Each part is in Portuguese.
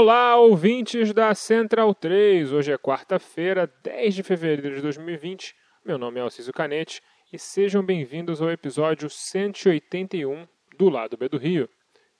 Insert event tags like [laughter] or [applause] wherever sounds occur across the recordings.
Olá, ouvintes da Central 3. Hoje é quarta-feira, 10 de fevereiro de 2020. Meu nome é Alcísio Canete e sejam bem-vindos ao episódio 181 do Lado B do Rio.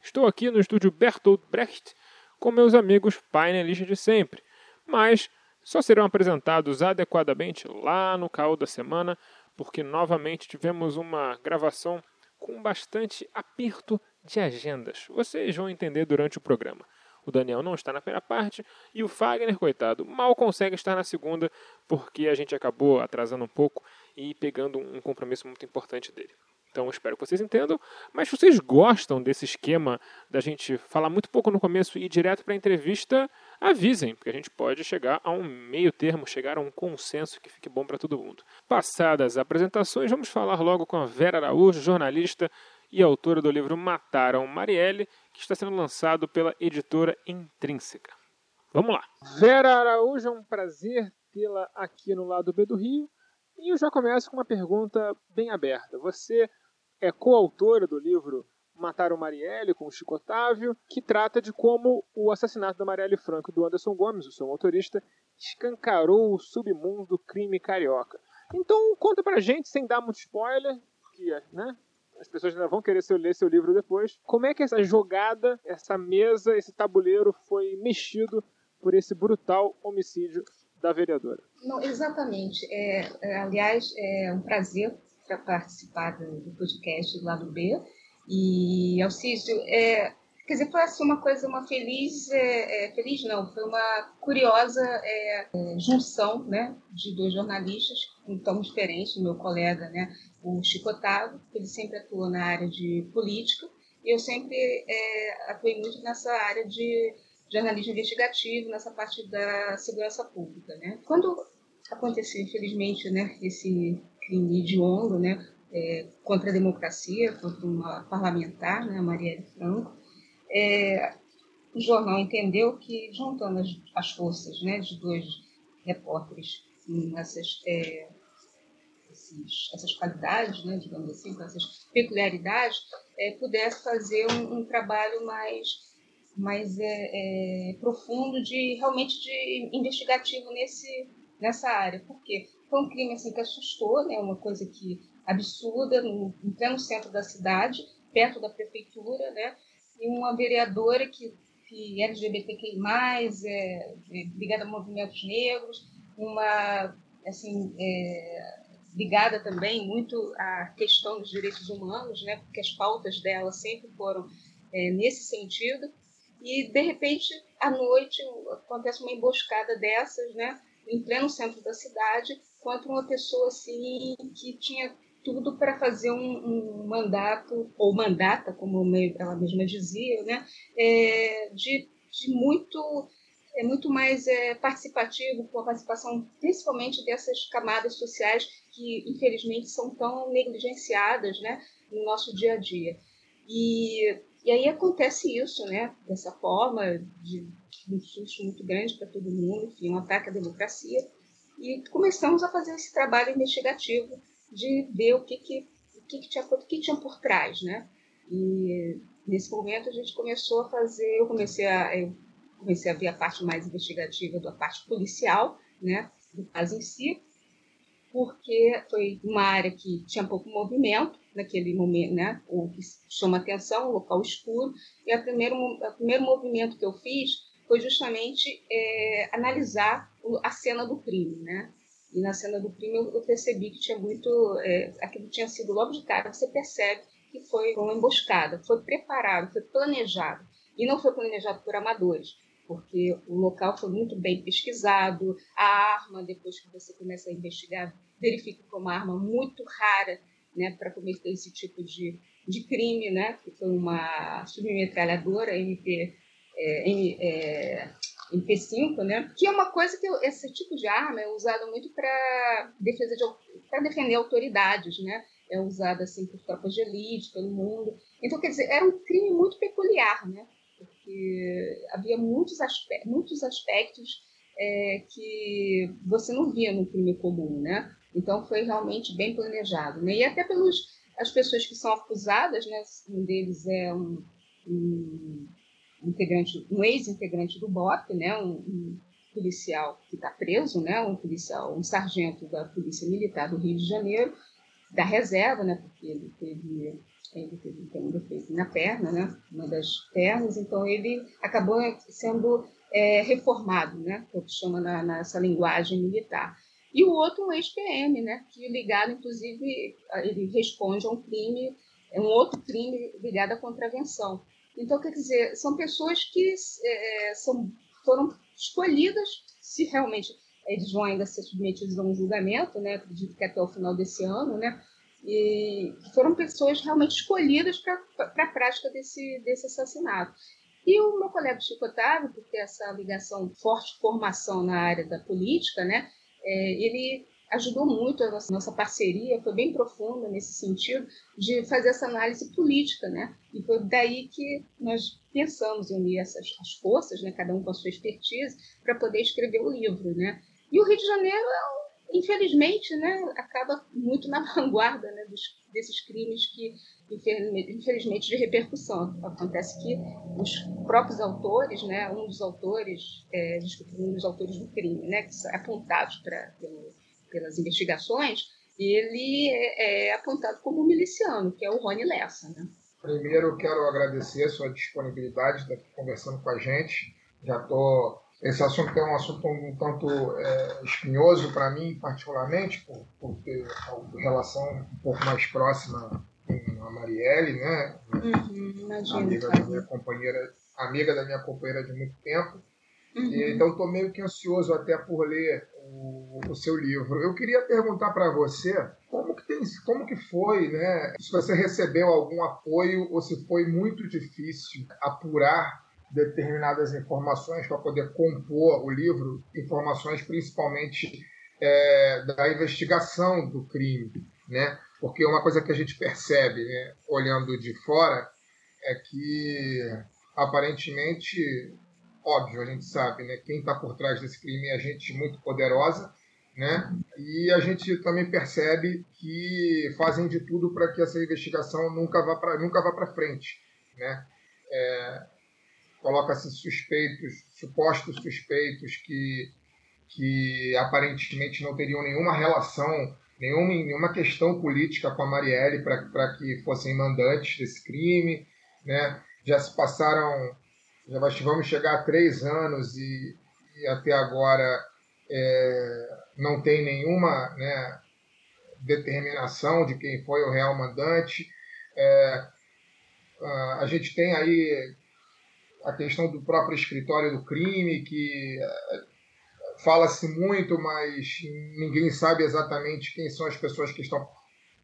Estou aqui no estúdio Bertolt Brecht com meus amigos painelistas de sempre, mas só serão apresentados adequadamente lá no caô da semana, porque novamente tivemos uma gravação com bastante aperto de agendas. Vocês vão entender durante o programa. O Daniel não está na primeira parte e o Fagner, coitado, mal consegue estar na segunda porque a gente acabou atrasando um pouco e pegando um compromisso muito importante dele. Então espero que vocês entendam. Mas se vocês gostam desse esquema da gente falar muito pouco no começo e ir direto para a entrevista, avisem, porque a gente pode chegar a um meio termo, chegar a um consenso que fique bom para todo mundo. Passadas as apresentações, vamos falar logo com a Vera Araújo, jornalista e autora do livro Mataram Marielle, que está sendo lançado pela editora Intrínseca. Vamos lá. Vera Araújo, é um prazer tê-la aqui no lado B do Rio. E eu já começo com uma pergunta bem aberta. Você é coautora do livro Mataram Marielle, com o Chico Otávio, que trata de como o assassinato da Marielle Franco e do Anderson Gomes, o seu motorista, escancarou o submundo do crime carioca. Então, conta pra gente, sem dar muito spoiler, que né, as pessoas ainda vão querer ler seu livro depois, como é que essa jogada, essa mesa, esse tabuleiro foi mexido por esse brutal homicídio da vereadora. Não, exatamente. É, é, aliás, é um prazer para participar do, podcast do lado B. E, Alcísio, é, quer dizer, foi assim, uma coisa, uma feliz, é, é, feliz não, foi uma curiosa é, é, junção né, de dois jornalistas tão diferentes, meu colega, né, o Chico Otávio, ele sempre atua na área de política, e eu sempre é, atuei muito nessa área de jornalismo investigativo, nessa parte da segurança pública. Né? Quando aconteceu, infelizmente, né, esse crime hediondo né, é, contra a democracia, contra uma parlamentar, né, Marielle Franco, é, o jornal entendeu que, juntando as, as forças né, de dois repórteres com essas, é, esses, essas qualidades, né, digamos assim, com essas peculiaridades, é, pudesse fazer um, um trabalho mais mais é, é, profundo de realmente de investigativo nesse nessa área. Por quê? Foi um crime assim que assustou, né? Uma coisa que absurda no, no pleno centro da cidade, perto da prefeitura, né? E uma vereadora que, que LGBTQI+, é, ligada a movimentos negros, uma assim é, ligada também muito à questão dos direitos humanos, né? Porque as pautas dela sempre foram é, nesse sentido. E de repente à noite acontece uma emboscada dessas, né, em pleno centro da cidade, contra uma pessoa assim que tinha tudo para fazer um, um, mandato ou mandata, como ela mesma dizia, né, é, de, de muito é muito mais é, participativo, com a participação principalmente dessas camadas sociais que, infelizmente, são tão negligenciadas né, no nosso dia a dia. E e aí acontece isso, né? Dessa forma, de, de um susto muito grande para todo mundo, enfim, um ataque à democracia. E começamos a fazer esse trabalho investigativo de ver o que, que, o que, que, tinha, o que tinha por trás, né? E nesse momento a gente começou a fazer, eu comecei a, eu comecei a ver a parte mais investigativa da parte policial, né? Do caso em si, porque foi uma área que tinha pouco movimento naquele momento, né? O que chama atenção, o local escuro. E a primeiro, o primeiro movimento que eu fiz foi justamente é, analisar a cena do crime, né? E na cena do crime eu percebi que tinha muito, é, aquilo tinha sido logo de cara, você percebe que foi uma emboscada, foi preparado, foi planejado. E não foi planejado por amadores, porque o local foi muito bem pesquisado, a arma, depois que você começa a investigar, verifica que é uma arma muito rara né, para cometer esse tipo de, de crime, né, que foi uma submetralhadora MP, é, M, é, MP5, né, que é uma coisa que esse tipo de arma é usado muito para defesa de para defender autoridades, né, é usada assim por tropas de elite pelo mundo. Então, quer dizer, era um crime muito peculiar, né, porque havia muitos aspectos, muitos aspectos é, que você não via no crime comum, né? Então foi realmente bem planejado, né? E até pelos as pessoas que são acusadas, né? Um deles é um, um integrante, um ex-integrante do BOP, né? Um, um policial que está preso, né? Um policial, um sargento da Polícia Militar do Rio de Janeiro, da reserva, né? Porque ele teve ele teve um defeito na perna, né? Uma das pernas, então ele acabou sendo é, reformado, né? Que chama na, nessa linguagem militar e o outro um ex-PM, né, que ligado, inclusive, ele responde a um crime, é um outro crime ligado à contravenção. Então, quer dizer, são pessoas que é, são, foram escolhidas, se realmente eles vão ainda ser submetidos a um julgamento, né, acredito que até o final desse ano, né, e foram pessoas realmente escolhidas para a prática desse, desse assassinato. E o meu colega Chico Otávio, por ter essa ligação, forte formação na área da política, né, é, ele ajudou muito a nossa, nossa, parceria, foi bem profunda nesse sentido, de fazer essa análise política, né? E foi daí que nós pensamos em unir essas as forças, né? cada um com a sua expertise, para poder escrever o livro, né? E o Rio de Janeiro, é infelizmente, né, acaba muito na [laughs] vanguarda né, dos, desses crimes que, infelizmente, de repercussão. Acontece que os próprios autores, né, um dos autores, é, desculpa, um dos autores do crime, né, que são apontados pra, pelo, pelas investigações, ele é, é, apontado como miliciano, que é o Rony Lessa. Né? Primeiro, quero agradecer a sua disponibilidade de estar conversando com a gente. Já estou esse assunto é um assunto um tanto é, espinhoso para mim, particularmente, por, por ter relação um pouco mais próxima com a Marielle, né? Uhum, amiga da minha companheira, amiga da minha companheira de muito tempo. Uhum. E, então estou meio que ansioso até por ler o, o seu livro. Eu queria perguntar para você como que tem, como que foi, né? Se você recebeu algum apoio ou se foi muito difícil apurar determinadas informações para poder compor o livro, informações principalmente é, da investigação do crime, né? Porque uma coisa que a gente percebe, né, olhando de fora, é que aparentemente, óbvio, a gente sabe, né, quem está por trás desse crime é gente muito poderosa, né? E a gente também percebe que fazem de tudo para que essa investigação nunca vá para nunca vá para frente, né? É, coloca-se suspeitos, supostos suspeitos que, que aparentemente não teriam nenhuma relação, nenhuma, nenhuma questão política com a Marielle para que fossem mandantes desse crime. Né? Já se passaram, já vamos chegar a três anos e, e até agora é, não tem nenhuma né, determinação de quem foi o real mandante. É, a gente tem aí a questão do próprio escritório do crime, que eh, fala-se muito, mas ninguém sabe exatamente quem são as pessoas que estão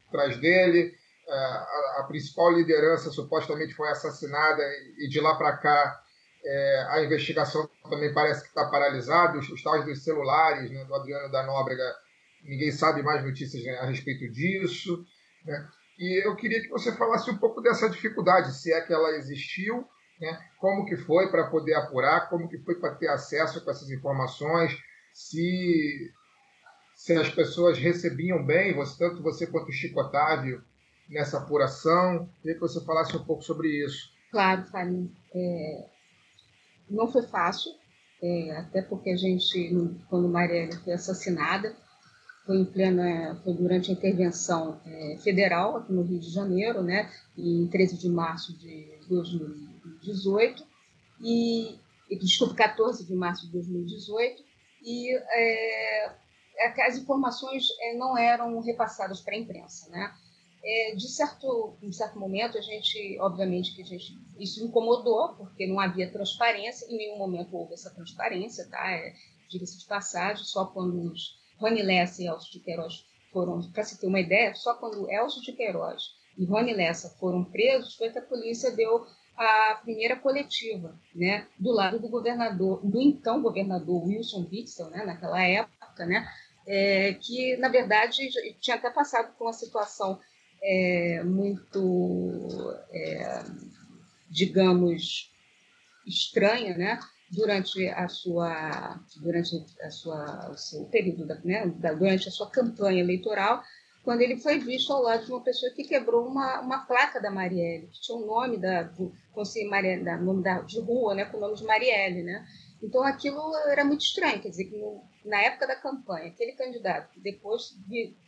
atrás dele. Eh, a, principal liderança supostamente foi assassinada e de lá para cá é, a investigação também parece que está paralisada. Os, os tais dos celulares né, do Adriano da Nóbrega, ninguém sabe mais notícias né, a respeito disso. Né? E eu queria que você falasse um pouco dessa dificuldade, se é que ela existiu, né? como que foi para poder apurar, como que foi para ter acesso com essas informações, se, se as pessoas recebiam bem, você, tanto você quanto o Chico Otávio, nessa apuração. Queria que você falasse um pouco sobre isso. Claro, Farinha. É, não foi fácil, é, até porque a gente, quando Marielle foi assassinada, foi em plena, foi durante a intervenção é, federal aqui no Rio de Janeiro, né, em 13 de março de 2018, e desculpe, 14 de março de 2018, e é, as informações é, não eram repassadas para a imprensa, né? É, de certo, em certo momento, a gente, obviamente, que a gente, isso incomodou, porque não havia transparência, em nenhum momento houve essa transparência, tá? É, Diga-se de passagem, só quando os Rony Lessa e Elcio de Queiroz foram, para se ter uma ideia, só quando Elcio de Queiroz e Rony Lessa foram presos, foi que a polícia deu a primeira coletiva, né, do lado do governador, do então governador Wilson Witzel, né, naquela época, né, é, que na verdade tinha até passado por uma situação é, muito, é, digamos, estranha, né? Durante a sua, durante a sua, o seu período, da, né? durante a sua campanha eleitoral, quando ele foi visto ao lado de uma pessoa que quebrou uma, uma placa da Marielle, que tinha o um nome da, da, nome da, de rua, né? Com o nome de Marielle, né? Então aquilo era muito estranho, quer dizer, que no, na época da campanha, aquele candidato que depois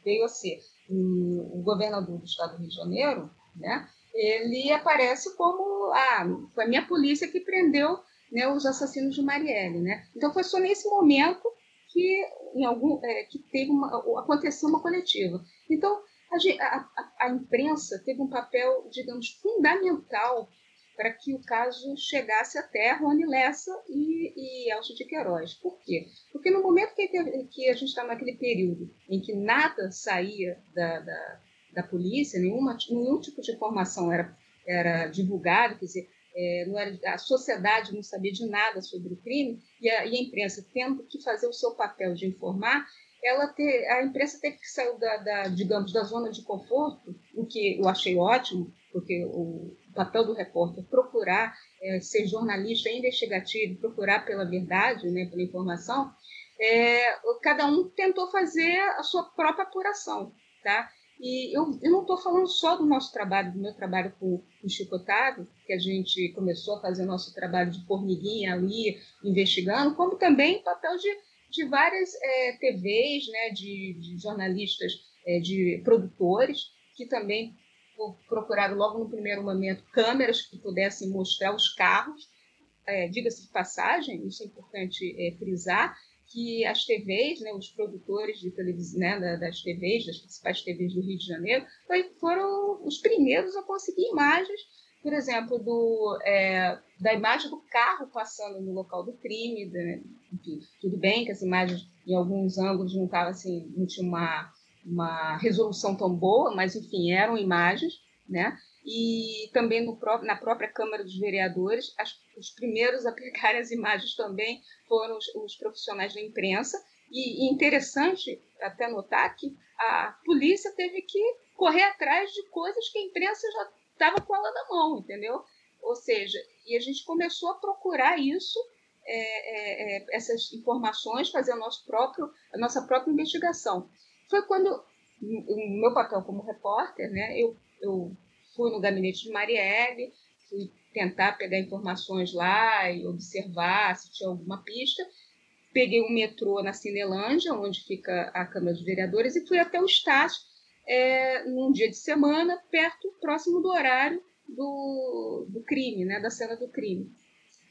veio a ser o governador do estado do Rio de Janeiro, né, ele aparece como ah, foi a minha polícia que prendeu né, os assassinos de Marielle. Né? Então foi só nesse momento que, em algum, é, que teve uma, aconteceu uma coletiva. Então a, a, a imprensa teve um papel, digamos, fundamental para que o caso chegasse até Rony Lessa e, e Elcio de Queiroz. Por quê? Porque no momento que, que a gente está naquele período em que nada saía da, da, da polícia, nenhuma, nenhum tipo de informação era, era divulgado, quer dizer, é, não era, a sociedade não sabia de nada sobre o crime, e a, e a imprensa tendo que fazer o seu papel de informar, ela ter, a imprensa teve que sair da, da, digamos, da zona de conforto, o que eu achei ótimo, porque o papel do repórter procurar é, ser jornalista investigativo, procurar pela verdade, né, pela informação, é, cada um tentou fazer a sua própria apuração, tá? E eu, eu não estou falando só do nosso trabalho, do meu trabalho com, com o Chico Otávio, que a gente começou a fazer nosso trabalho de formiguinha ali, investigando, como também o papel de, de várias é, TVs, né, de, de jornalistas, é, de produtores, que também procuraram logo no primeiro momento câmeras que pudessem mostrar os carros. É, Diga-se de passagem, isso é importante é, frisar, que as TVs, né, os produtores de televisão, né, das TVs, das principais TVs do Rio de Janeiro, foram os primeiros a conseguir imagens, por exemplo, do, é, da imagem do carro passando no local do crime. Né, enfim, tudo bem que as imagens, em alguns ângulos, não, tava, assim, não tinha uma uma resolução tão boa, mas enfim, eram imagens, né? E também no, na própria Câmara dos Vereadores, as, os primeiros a pegarem as imagens também foram os, os profissionais da imprensa. E, e, interessante até notar que a polícia teve que correr atrás de coisas que a imprensa já estava com ela na mão, entendeu? Ou seja, e a gente começou a procurar isso, é, é, é, essas informações, fazer a, nosso próprio, a nossa própria investigação foi quando o meu papel como repórter, né, eu, eu fui no gabinete de Marielle, fui tentar pegar informações lá e observar se tinha alguma pista. Peguei um metrô na Cinelândia, onde fica a Câmara dos Vereadores, e fui até o Estácio é, num dia de semana, perto, próximo do horário do, do crime, né, da cena do crime.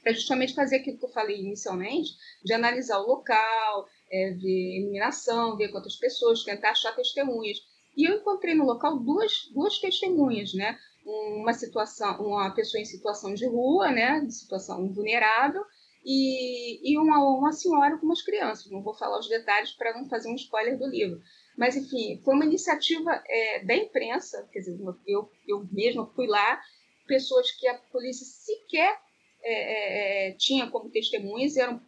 Para justamente fazer aquilo que eu falei inicialmente, de analisar o local, é, ver iluminação, ver quantas pessoas, tentar achar testemunhas. E eu encontrei no local duas, duas testemunhas, né? Uma situação, uma pessoa em situação de rua, né? De situação vulnerável, e, e uma, uma senhora com umas crianças. Não vou falar os detalhes para não fazer um spoiler do livro. Mas, enfim, foi uma iniciativa é, da imprensa, quer dizer, eu, eu mesma fui lá, pessoas que a polícia sequer é, é, é tinha como testemunhas, eram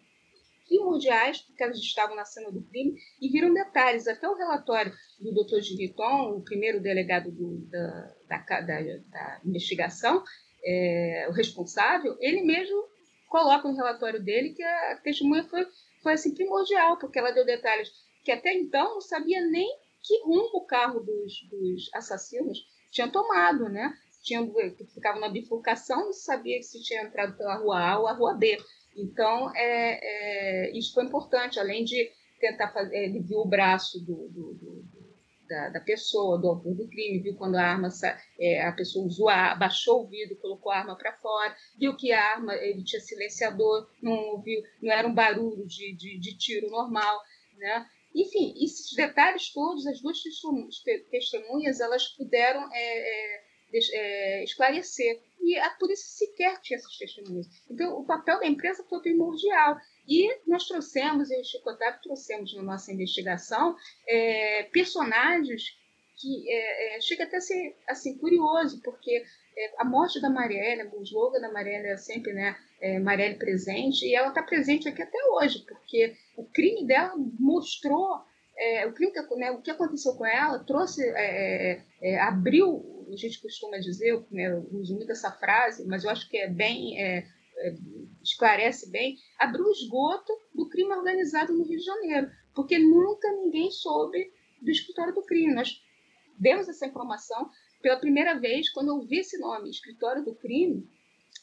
primordiais, porque elas estavam na cena do crime e viram detalhes. Até o relatório do Dr. Giriton, o primeiro delegado do, da, da, da, da, investigação, é, o responsável, ele mesmo coloca no relatório dele que a testemunha foi, foi assim, primordial, porque ela deu detalhes que até então não sabia nem que rumo o carro dos, dos assassinos tinha tomado, né? Tinha, ficava na bifurcação, sabia se tinha entrado pela rua A ou a rua B. Então, é, é, isso foi importante, além de tentar fazer, ele viu o braço do, do, do, da, da, pessoa, do autor do crime, viu quando a arma é, a pessoa usou a, baixou o vidro, colocou a arma para fora, viu que a arma ele tinha silenciador, não ouviu, não era um barulho de, de, de tiro normal, né? Enfim, esses detalhes todos, as duas testemunhas, elas puderam é, é, é, esclarecer. E a polícia sequer tinha essas testemunhas. Então, o papel da empresa foi primordial. E nós trouxemos, eu e o Chico Otávio trouxemos na nossa investigação, é, personagens que é, é, chega até a ser assim, curioso, porque é, a morte da Marielle, o slogan da Marielle é sempre né, é, Marielle presente, e ela está presente aqui até hoje, porque o crime dela mostrou, é, o, crime que, né, o que aconteceu com ela trouxe, é, é, abriu, a gente costuma dizer, né, eu uso muito essa frase, mas eu acho que é bem é, esclarece bem, abriu o esgoto do crime organizado no Rio de Janeiro, porque nunca ninguém soube do escritório do crime. Nós demos essa informação pela primeira vez, quando eu vi esse nome, escritório do crime,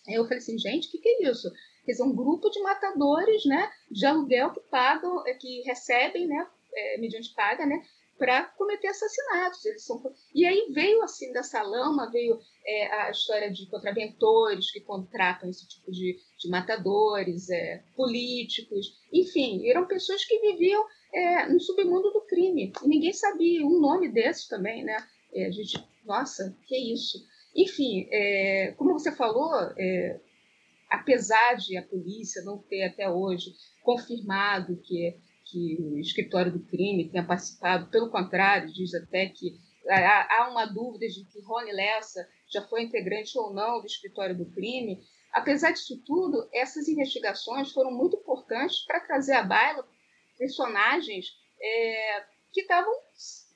eu falei assim, gente, o que, que é isso? Quer dizer, um grupo de matadores, né, de aluguel que pagam, é, que recebem, né, é, mediante paga, né, para cometer assassinatos. Eles são... E aí veio assim dessa lama, veio é, a história de contraventores que contratam esse tipo de, de matadores, é, políticos, enfim, eram pessoas que viviam é, no submundo do crime. E ninguém sabia um nome desses também, né? É, a gente, nossa, que isso? Enfim, é, como você falou, é, apesar de a polícia não ter até hoje confirmado que que o escritório do crime tenha participado, pelo contrário, diz até que há uma dúvida de que Rony Lessa já foi integrante ou não do escritório do crime. Apesar disso tudo, essas investigações foram muito importantes para trazer à baila personagens é, que estavam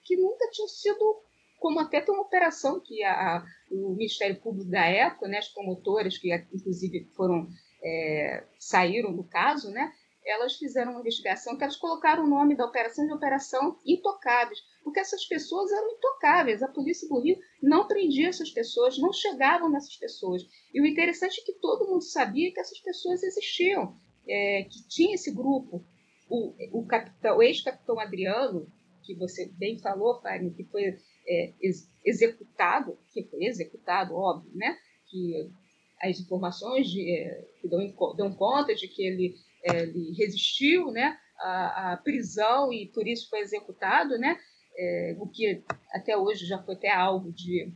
que nunca tinham sido como até tem uma operação que a, o Ministério Público da época, né, as promotoras que inclusive foram é, saíram do caso, né, elas fizeram uma investigação que elas colocaram o nome da operação de Operação Intocáveis, porque essas pessoas eram intocáveis. A polícia do Rio não prendia essas pessoas, não chegavam nessas pessoas. E o interessante é que todo mundo sabia que essas pessoas existiam, é, que tinha esse grupo. O, o, capitão, o ex-capitão Adriano, que você bem falou, Fábio, que foi é, ex executado, que foi executado, óbvio, né? Que as informações de, é, que dão, dão conta de que ele ele resistiu né, à, à, prisão e por isso foi executado, né, é, o que até hoje já foi até alvo de,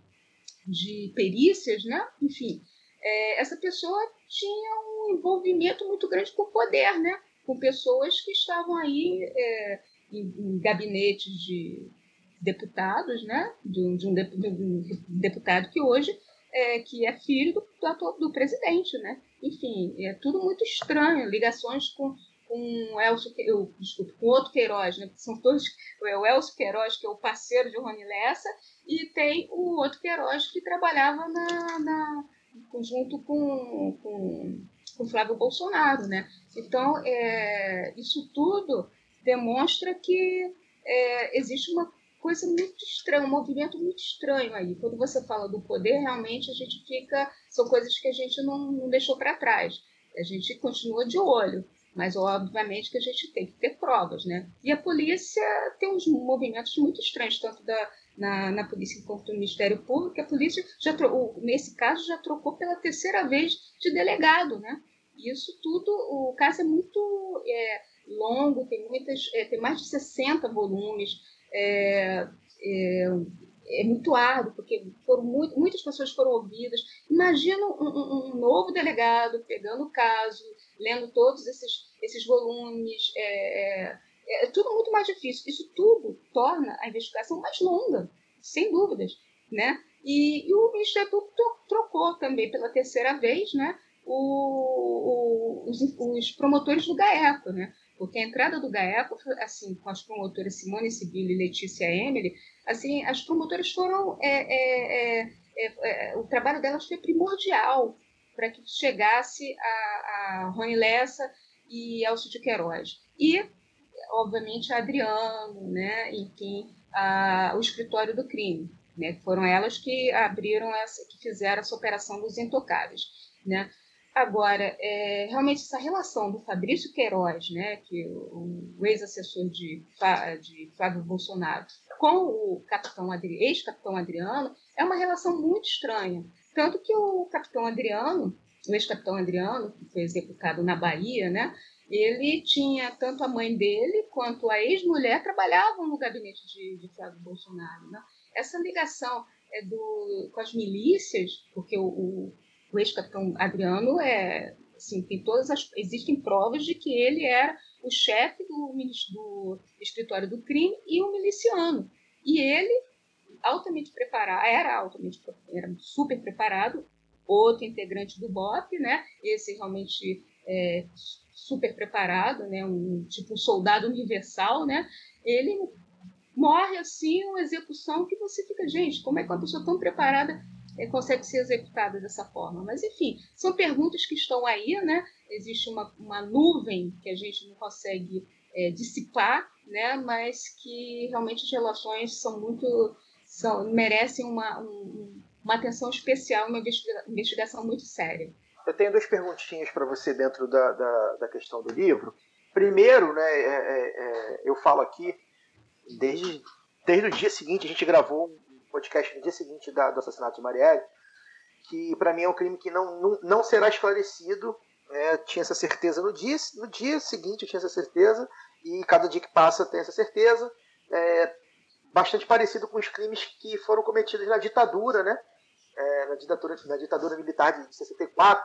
de perícias, né? enfim, é, essa pessoa tinha um envolvimento muito grande com o poder, né? com pessoas que estavam aí é, em, em gabinetes de deputados, né? de, um, de, um, de um deputado que hoje é, que é filho do, do, do, presidente, né? Enfim, é tudo muito estranho, ligações com, com Elcio, eu, desculpa, com outro Queiroz, né? São todos, é o Elcio Queiroz, que é o parceiro de Rony Lessa, e tem o outro Queiroz que trabalhava na, na junto com, com, com Flávio Bolsonaro, né? Então, é, isso tudo demonstra que é, existe uma coisa muito estranha, um movimento muito estranho aí. Quando você fala do poder, realmente a gente fica. São coisas que a gente não, não deixou para trás. A gente continua de olho, mas obviamente que a gente tem que ter provas, né? E a polícia tem uns movimentos muito estranhos, tanto da, na, na polícia quanto no Ministério Público. A polícia, já nesse caso, já trocou pela terceira vez de delegado, né? Isso tudo, o caso é muito é, longo, tem, muitas, é, tem mais de 60 volumes é, é, é muito árduo, porque foram muito, muitas pessoas foram ouvidas. Imagina um, um, novo delegado pegando o caso, lendo todos esses, esses volumes. É, é, é, tudo muito mais difícil. Isso tudo torna a investigação mais longa, sem dúvidas. Né? E, e o Ministério Público trocou também pela terceira vez né, o, o, os, os, promotores do GAECO. Né? Porque a entrada do GAECO, assim, com as promotoras Simone Sibila e Letícia Emily, assim, as promotoras foram, é, é, é, é, é o trabalho delas foi primordial para que chegasse a, a Rony Lessa e Elcio de Queiroz. E, obviamente, a Adriano, né, enfim, a, o escritório do crime. Né, foram elas que abriram, essa, que fizeram essa operação dos intocáveis. Né? Agora, é, realmente essa relação do Fabrício Queiroz, né, que o, o ex-assessor de, de Flávio Bolsonaro, com o capitão ex-capitão Adriano é uma relação muito estranha. Tanto que o capitão Adriano, o ex-capitão Adriano, que foi executado na Bahia, né, ele tinha tanto a mãe dele quanto a ex-mulher trabalhavam no gabinete de, de Flávio Bolsonaro. Né? Essa ligação é do, com as milícias, porque o, o, o ex-capitão Adriano é, assim, tem todas as, existem provas de que ele era o chefe do, do escritório do crime e um miliciano. E ele, altamente preparado, era altamente, era super preparado, outro integrante do BOP, né? Esse realmente é, super preparado, né? Um tipo um soldado universal, né? Ele morre assim, uma execução que você fica, gente, como é que uma pessoa tão preparada consegue ser executada dessa forma? Mas, enfim, são perguntas que estão aí, né? Existe uma, uma nuvem que a gente não consegue é, dissipar, né? Mas que realmente as relações são muito, são, merecem uma, um, uma atenção especial, uma investigação muito séria. Eu tenho duas perguntinhas para você dentro da, da, da, questão do livro. Primeiro, né, é, é, é, eu falo aqui desde, desde o dia seguinte, a gente gravou podcast no dia seguinte da, do assassinato de Marielle, que para mim é um crime que não, não, não será esclarecido. É, tinha essa certeza no dia, no dia seguinte, eu tinha essa certeza, e cada dia que passa tem essa certeza. É, bastante parecido com os crimes que foram cometidos na ditadura, né? É, na, ditadura, na ditadura militar de 64,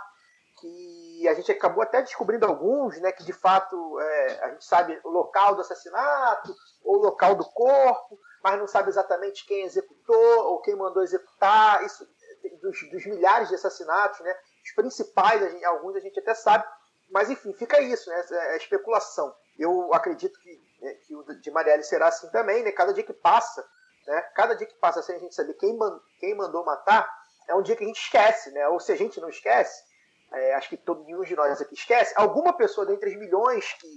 que a gente acabou até descobrindo alguns, né, que de fato é, a gente sabe o local do assassinato ou o local do corpo, mas não sabe exatamente quem executou ou quem mandou executar. Isso dos, dos milhares de assassinatos, né, os principais, a gente, alguns a gente até sabe, mas enfim, fica isso, né, é, especulação. Eu acredito que, né, que o de Marielle será assim também, né, cada dia que passa, né, cada dia que passa sem a gente saber quem, man, quem mandou matar, é um dia que a gente esquece, né, ou se a gente não esquece, é, acho que todo nenhum de nós aqui esquece, alguma pessoa dentre os milhões que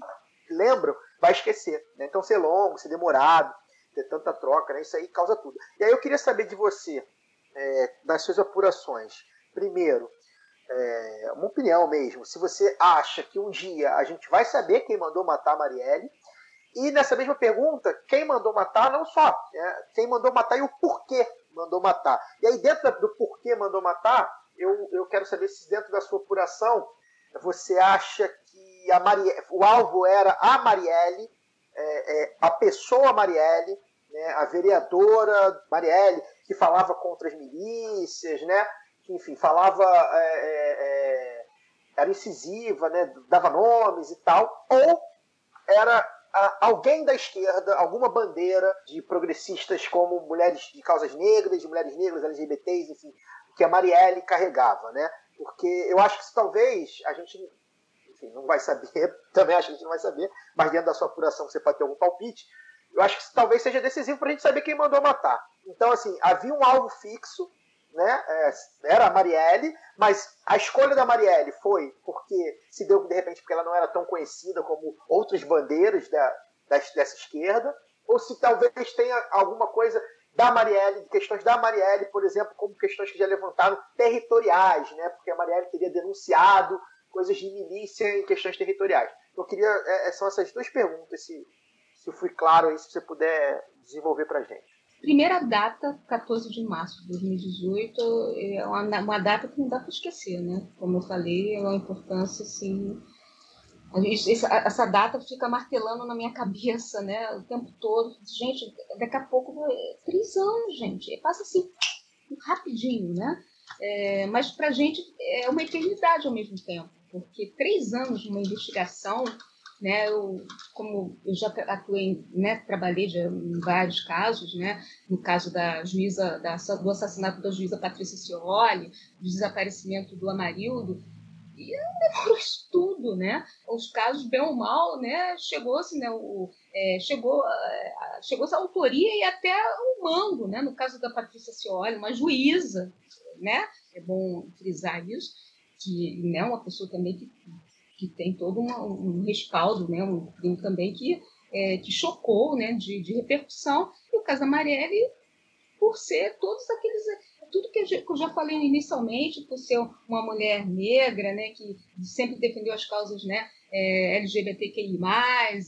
lembram vai esquecer. Né? Então, ser longo, ser demorado, ter tanta troca, né? isso aí causa tudo. E aí eu queria saber de você, é, das suas apurações. Primeiro, é, uma opinião mesmo, se você acha que um dia a gente vai saber quem mandou matar a Marielle, e nessa mesma pergunta, quem mandou matar, não só, né? quem mandou matar e o porquê mandou matar. E aí, dentro do porquê mandou matar, eu, eu quero saber se dentro da sua apuração você acha que a Marielle, o alvo era a Marielle, é, é, a pessoa Marielle, né, a vereadora Marielle, que falava contra as milícias, né, que, enfim, falava, é, é, é era incisiva, né, dava nomes e tal, ou era alguém da esquerda, alguma bandeira de progressistas como mulheres de causas negras, de mulheres negras, LGBTs, enfim, que a Marielle carregava, né? Porque eu acho que talvez a gente enfim, não vai saber, [laughs] também acho que a gente não vai saber, mas dentro da sua apuração você pode ter algum palpite. Eu acho que talvez seja decisivo para a gente saber quem mandou matar. Então, assim, havia um alvo fixo, né? É, era a Marielle, mas a escolha da Marielle foi porque se deu de repente porque ela não era tão conhecida como outras bandeiras da, dessa esquerda, ou se talvez tenha alguma coisa da Marielle, de questões da Marielle, por exemplo, como questões que já levantaram territoriais, né? Porque a Marielle teria denunciado coisas de milícia em questões territoriais. Eu queria, é, é são essas duas perguntas, se, se fui claro aí, se você puder desenvolver para gente. Primeira data, 14 de março de 2018, é uma, uma data que não dá para esquecer, né? Como eu falei, é uma importância, assim, essa data fica martelando na minha cabeça, né, o tempo todo. Gente, daqui a pouco, três anos, gente, passa assim, rapidinho, né? É, mas para a gente é uma eternidade ao mesmo tempo, porque três anos numa investigação, né? Eu, como eu já atuei, né, trabalhei já em vários casos, né? No caso da juíza, da, do assassinato da juíza Patrícia Cioli, do desaparecimento do Amarildo, e depois tudo, né? Os casos bem ou mal, né? Chegou-se, né? O, é, chegou, é, chegou a autoria e até o mango, né? No caso da Patrícia Cioli, uma juíza, né? É bom frisar isso, que né, uma pessoa também que, que tem todo um, um respaldo, né? Um crime também que, é, que chocou, né? De, de repercussão. E o caso da Marielle, por ser todos aqueles tudo que eu já falei inicialmente, por ser uma mulher negra, né, que sempre defendeu as causas né, é, LGBTQI,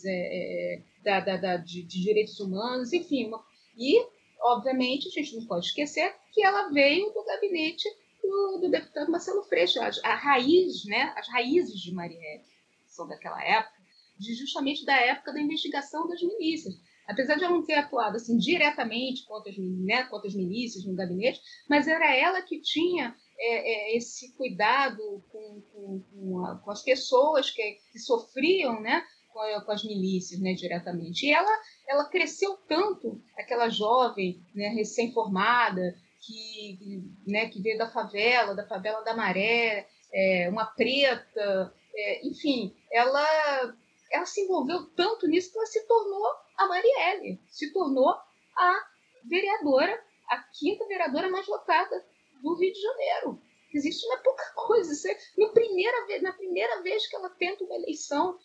é, é, da, da, da de, de, direitos humanos, enfim, uma, E, obviamente, a gente não pode esquecer que ela veio do gabinete do, do deputado Marcelo Freixo. A, a, raiz, né, as raízes de Marielle são daquela época, de justamente da época da investigação das milícias. Apesar de ela não ter atuado assim, diretamente contra as, né, contra as milícias no gabinete, mas era ela que tinha é, é, esse cuidado com, com, com, a, com as pessoas que, que sofriam né, com, as milícias né, diretamente. E ela, ela cresceu tanto, aquela jovem né, recém-formada, que, né, que veio da favela, da favela da Maré, é, uma preta, é, enfim, ela, ela se envolveu tanto nisso que ela se tornou a Marielle, se tornou a vereadora, a quinta vereadora mais votada do Rio de Janeiro. Isso não é pouca coisa. Isso é, na, primeira vez, na primeira vez que ela tenta uma eleição,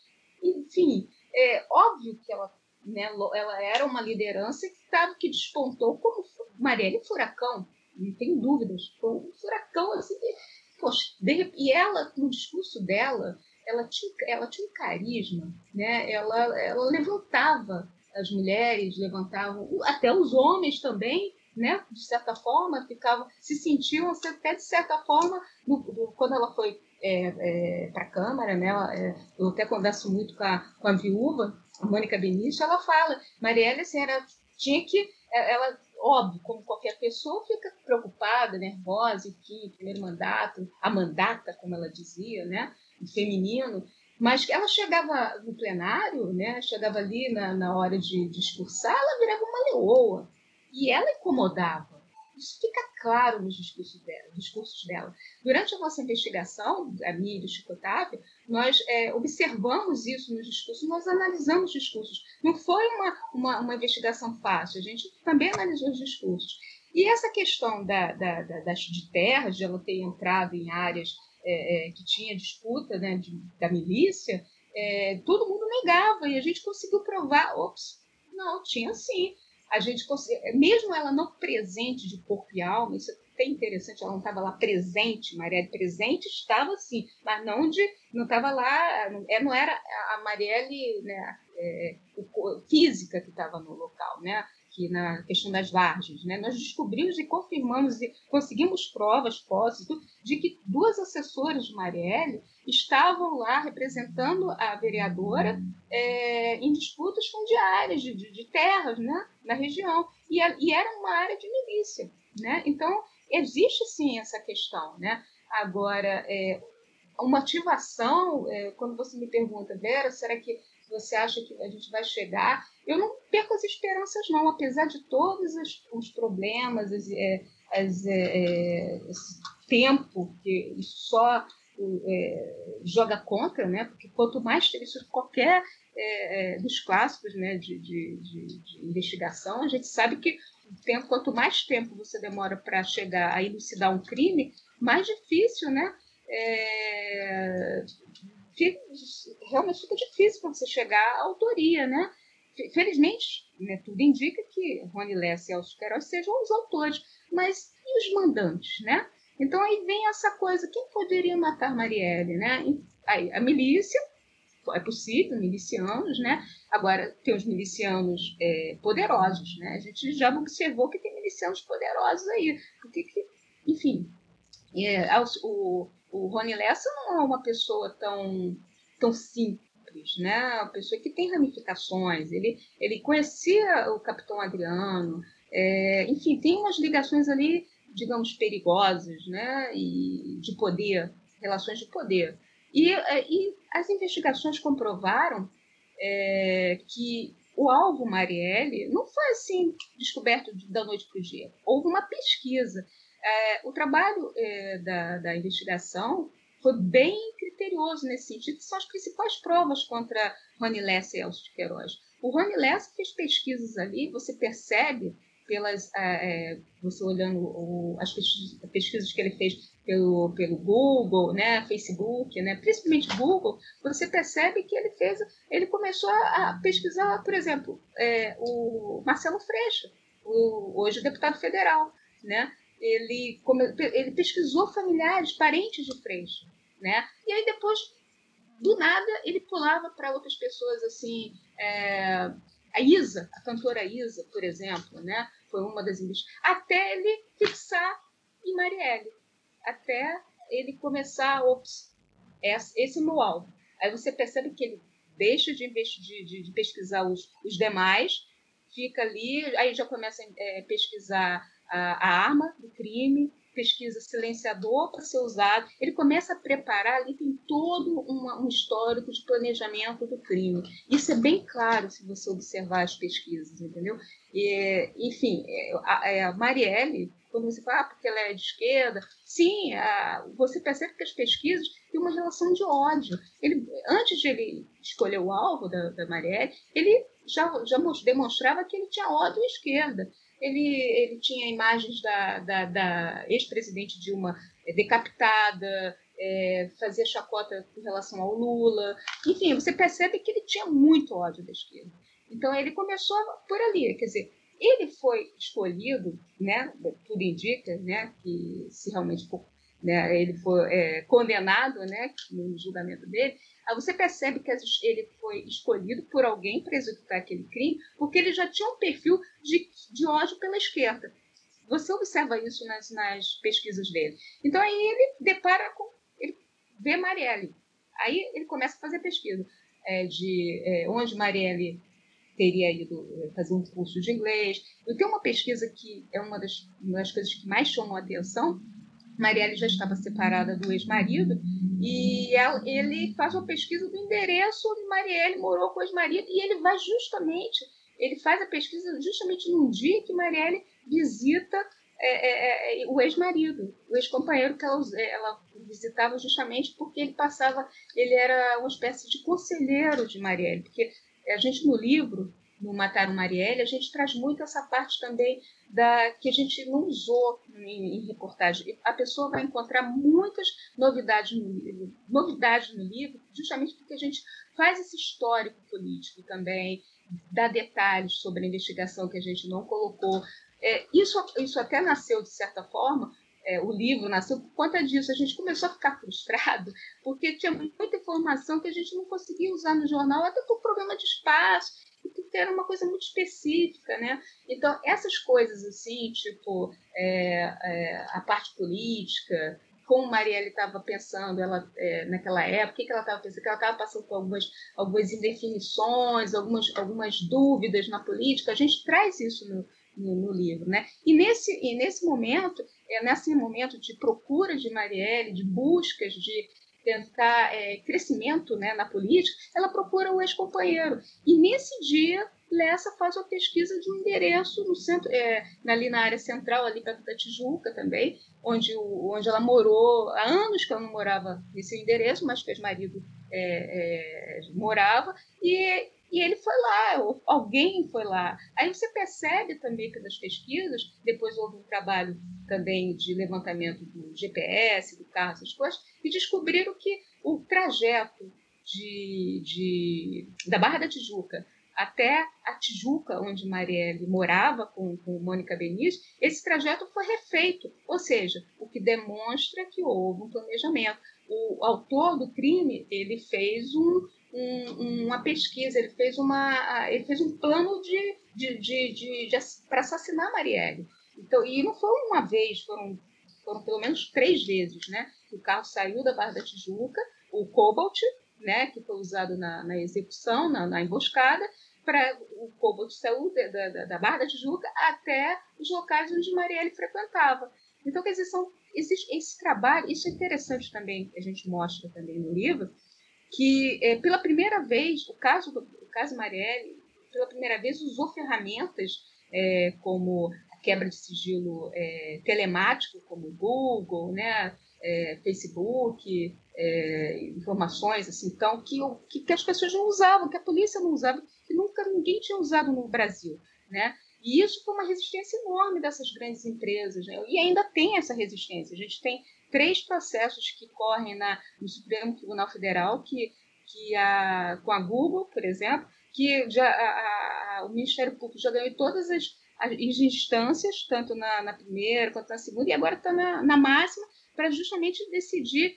enfim, é óbvio que ela, né, ela era uma liderança que, tava, que despontou como Marielle Furacão, não tem dúvidas. Foi um furacão assim. poxa, de, e ela, no discurso dela, ela tinha, ela tinha um carisma, né? ela, ela levantava as mulheres, levantava até os homens também, né, de certa forma, ficavam, se sentiam até de certa forma, no, no, quando ela foi é, é, para a Câmara, né, é, eu até converso muito com a, com a viúva, Mônica Benício, ela fala, Marielle, assim, era, tinha que, é, ela, óbvio, como qualquer pessoa, fica preocupada, nervosa, enfim, primeiro mandato, a mandata, como ela dizia, né, feminino, mas ela chegava no plenário, né, chegava ali na, na hora de discursar, ela virava uma leoa, e ela incomodava. Isso fica claro nos discursos dela. Discursos dela. Durante a nossa investigação, a minha e do Chico Otávio, nós é, observamos isso nos discursos, nós analisamos discursos. Não foi uma, uma, uma, investigação fácil, a gente também analisou os discursos. E essa questão da, da, da, das, de terras, de ela ter entrado em áreas é, é, que tinha disputa né, de, da milícia, é, todo mundo negava e a gente conseguiu provar, ops, não, tinha sim a gente mesmo ela não presente de corpo e alma, isso é até interessante, ela não estava lá presente, Marielle presente estava sim, mas não de, não estava lá, é, não era a Marielle né, é, física que estava no local, né? Aqui na questão das vargens, né? nós descobrimos e confirmamos e conseguimos provas, posses, de que duas assessoras de Marielle estavam lá representando a vereadora é, em disputas fundiárias de, de, de, terras né? na região. E, e, era uma área de milícia. Né? Então, existe sim essa questão. Né? Agora, é, uma ativação, é, quando você me pergunta, Vera, será que você acha que a gente vai chegar. Eu não perco as esperanças, não, apesar de todos os, os problemas, as, é, as, é, é esse tempo que só é, joga contra, né? Porque quanto mais isso qualquer é, é, dos clássicos, né, de, de, de, de, investigação, a gente sabe que tempo, quanto mais tempo você demora para chegar a elucidar um crime, mais difícil, né? Realmente fica difícil para você chegar à autoria, né? Felizmente, né, tudo indica que Rony Lessa e Elcio Queiroz sejam os autores, mas e os mandantes, né? Então aí vem essa coisa, quem poderia matar Marielle, né? Aí, a milícia, é possível, milicianos, né? Agora, tem os milicianos é, poderosos, né? A gente já observou que tem milicianos poderosos aí. Porque, que, enfim, é, o, o Rony Lessa não é uma pessoa tão, tão simples, né? Uma pessoa que tem ramificações. Ele, ele conhecia o Capitão Adriano, é, enfim, tem umas ligações ali, digamos, perigosas, né? E de poder, relações de poder. E, é, e as investigações comprovaram é, que o alvo Marielle não foi assim descoberto da noite para o dia. Houve uma pesquisa. É, o trabalho é, da, da investigação foi bem criterioso nesse sentido, são as principais provas contra Rony Lessa e Elcio de Queiroz. O Rony Lessa fez pesquisas ali, você percebe pelas é, você olhando o, as pesquisas, pesquisas, que ele fez pelo, pelo Google, né, Facebook, né, principalmente Google, você percebe que ele fez, ele começou a, pesquisar, por exemplo, é, o Marcelo Freixo, o, hoje deputado federal, né, ele, ele pesquisou familiares, parentes de Freixo, né? E aí depois, do nada, ele pulava para outras pessoas, assim, é, a Isa, a cantora Isa, por exemplo, né? Foi uma das investigações. Até ele fixar em Marielle. Até ele começar, ops, esse é meu alvo. Aí você percebe que ele deixa de, de, de pesquisar os, os demais, fica ali, aí já começa a é, pesquisar a, a arma do crime, pesquisa silenciador para ser usado. Ele começa a preparar, ali tem todo uma, um histórico de planejamento do crime. Isso é bem claro se você observar as pesquisas, entendeu? E, enfim, é, a, é, a Marielle, quando você fala ah, porque ela é de esquerda, sim, a, você percebe que as pesquisas têm uma relação de ódio. Ele, antes de ele escolher o alvo da, da Marielle, ele já, já demonstrava que ele tinha ódio à esquerda ele, ele tinha imagens da, da, da ex-presidente Dilma é, decapitada, é, fazia chacota com relação ao Lula. Enfim, você percebe que ele tinha muito ódio da esquerda. Então ele começou por ali, quer dizer, ele foi escolhido, né, tudo indica, né, que se realmente for, né, ele foi é, condenado, né, no julgamento dele, você percebe que ele foi escolhido por alguém para executar aquele crime, porque ele já tinha um perfil de, de ódio pela esquerda. Você observa isso nas, nas pesquisas dele. Então aí ele depara com. Ele vê Marielle. Aí ele começa a fazer pesquisa é, de é, onde Marielle teria ido é, fazer um curso de inglês. Eu tenho uma pesquisa que é uma das, uma das coisas que mais chamou a atenção. Marielle já estava separada do ex-marido e ela, ele faz uma pesquisa do endereço onde Marielle morou com o ex-marido e ele vai justamente, ele faz a pesquisa justamente num dia que Marielle visita é, é, é, o ex-marido, o ex-companheiro que ela, ela, visitava justamente porque ele passava, ele era uma espécie de conselheiro de Marielle, porque a gente no livro, no Matar o Marielle, a gente traz muito essa parte também da que a gente não usou em, em, reportagem. A pessoa vai encontrar muitas novidades no novidades no livro, justamente porque a gente faz esse histórico político também, dá detalhes sobre a investigação que a gente não colocou. É, isso, isso até nasceu, de certa forma, é, o livro nasceu por conta disso. A gente começou a ficar frustrado, porque tinha muita informação que a gente não conseguia usar no jornal, até por problema de espaço porque era uma coisa muito específica, né? Então, essas coisas assim, tipo é, é, a parte política, como Marielle estava pensando ela, é, naquela época, o que, que ela estava pensando, que ela estava passando por algumas, algumas indefinições, algumas, algumas dúvidas na política, a gente traz isso no, no, no livro, né? E nesse, e nesse momento, é, nesse momento de procura de Marielle, de buscas de tentar é, crescimento né, na política, ela procura o ex-companheiro. E nesse dia, Lessa faz uma pesquisa de um endereço no centro, é, ali na área central, ali perto da Tijuca também, onde, o, onde ela morou, há anos que ela não morava nesse endereço, mas que o ex-marido é, é, morava, e, e ele foi lá, ou alguém foi lá. Aí você percebe também pelas pesquisas, depois houve um trabalho também de levantamento do GPS, do carro, essas coisas, e descobriram que o trajeto de, de, da Barra da Tijuca até a Tijuca, onde Marielle morava com, com Mônica Benício, esse trajeto foi refeito, ou seja, o que demonstra que houve um planejamento. O autor do crime ele fez um, um, uma pesquisa, ele fez, uma, ele fez um plano de, de, de, de, de para assassinar Marielle. Então, e não foi uma vez, foram, foram pelo menos três vezes, né? O carro saiu da Barra da Tijuca, o Cobalt, né, que foi usado na, na execução, na, na emboscada, para o Cobalt saiu da, da, da, Barra da Tijuca até os locais onde Marielle frequentava. Então, quer dizer, são, existe esse trabalho, isso é interessante também, que a gente mostra também no livro, que é, pela primeira vez, o caso, do, o caso Marielle, pela primeira vez usou ferramentas é, como quebra de sigilo é, telemático, como Google, né, é, Facebook, é, informações assim, então que, que, que, as pessoas não usavam, que a polícia não usava, que nunca ninguém tinha usado no Brasil, né? E isso foi uma resistência enorme dessas grandes empresas, né? e ainda tem essa resistência. A gente tem três processos que correm na, no Supremo Tribunal Federal, que, que a, com a Google, por exemplo, que já, a, a, o Ministério Público já ganhou todas as as instâncias, tanto na, na primeira quanto na segunda, e agora está na, na máxima, para justamente decidir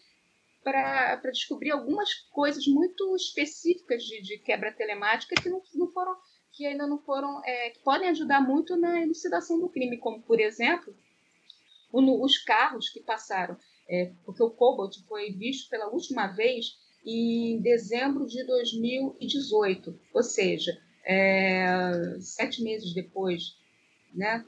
para descobrir algumas coisas muito específicas de, de quebra telemática que não, não, foram que ainda não foram é, que podem ajudar muito na elucidação do crime, como por exemplo os carros que passaram, é, porque o Cobalt foi visto pela última vez em dezembro de 2018, ou seja, é, sete meses depois, né,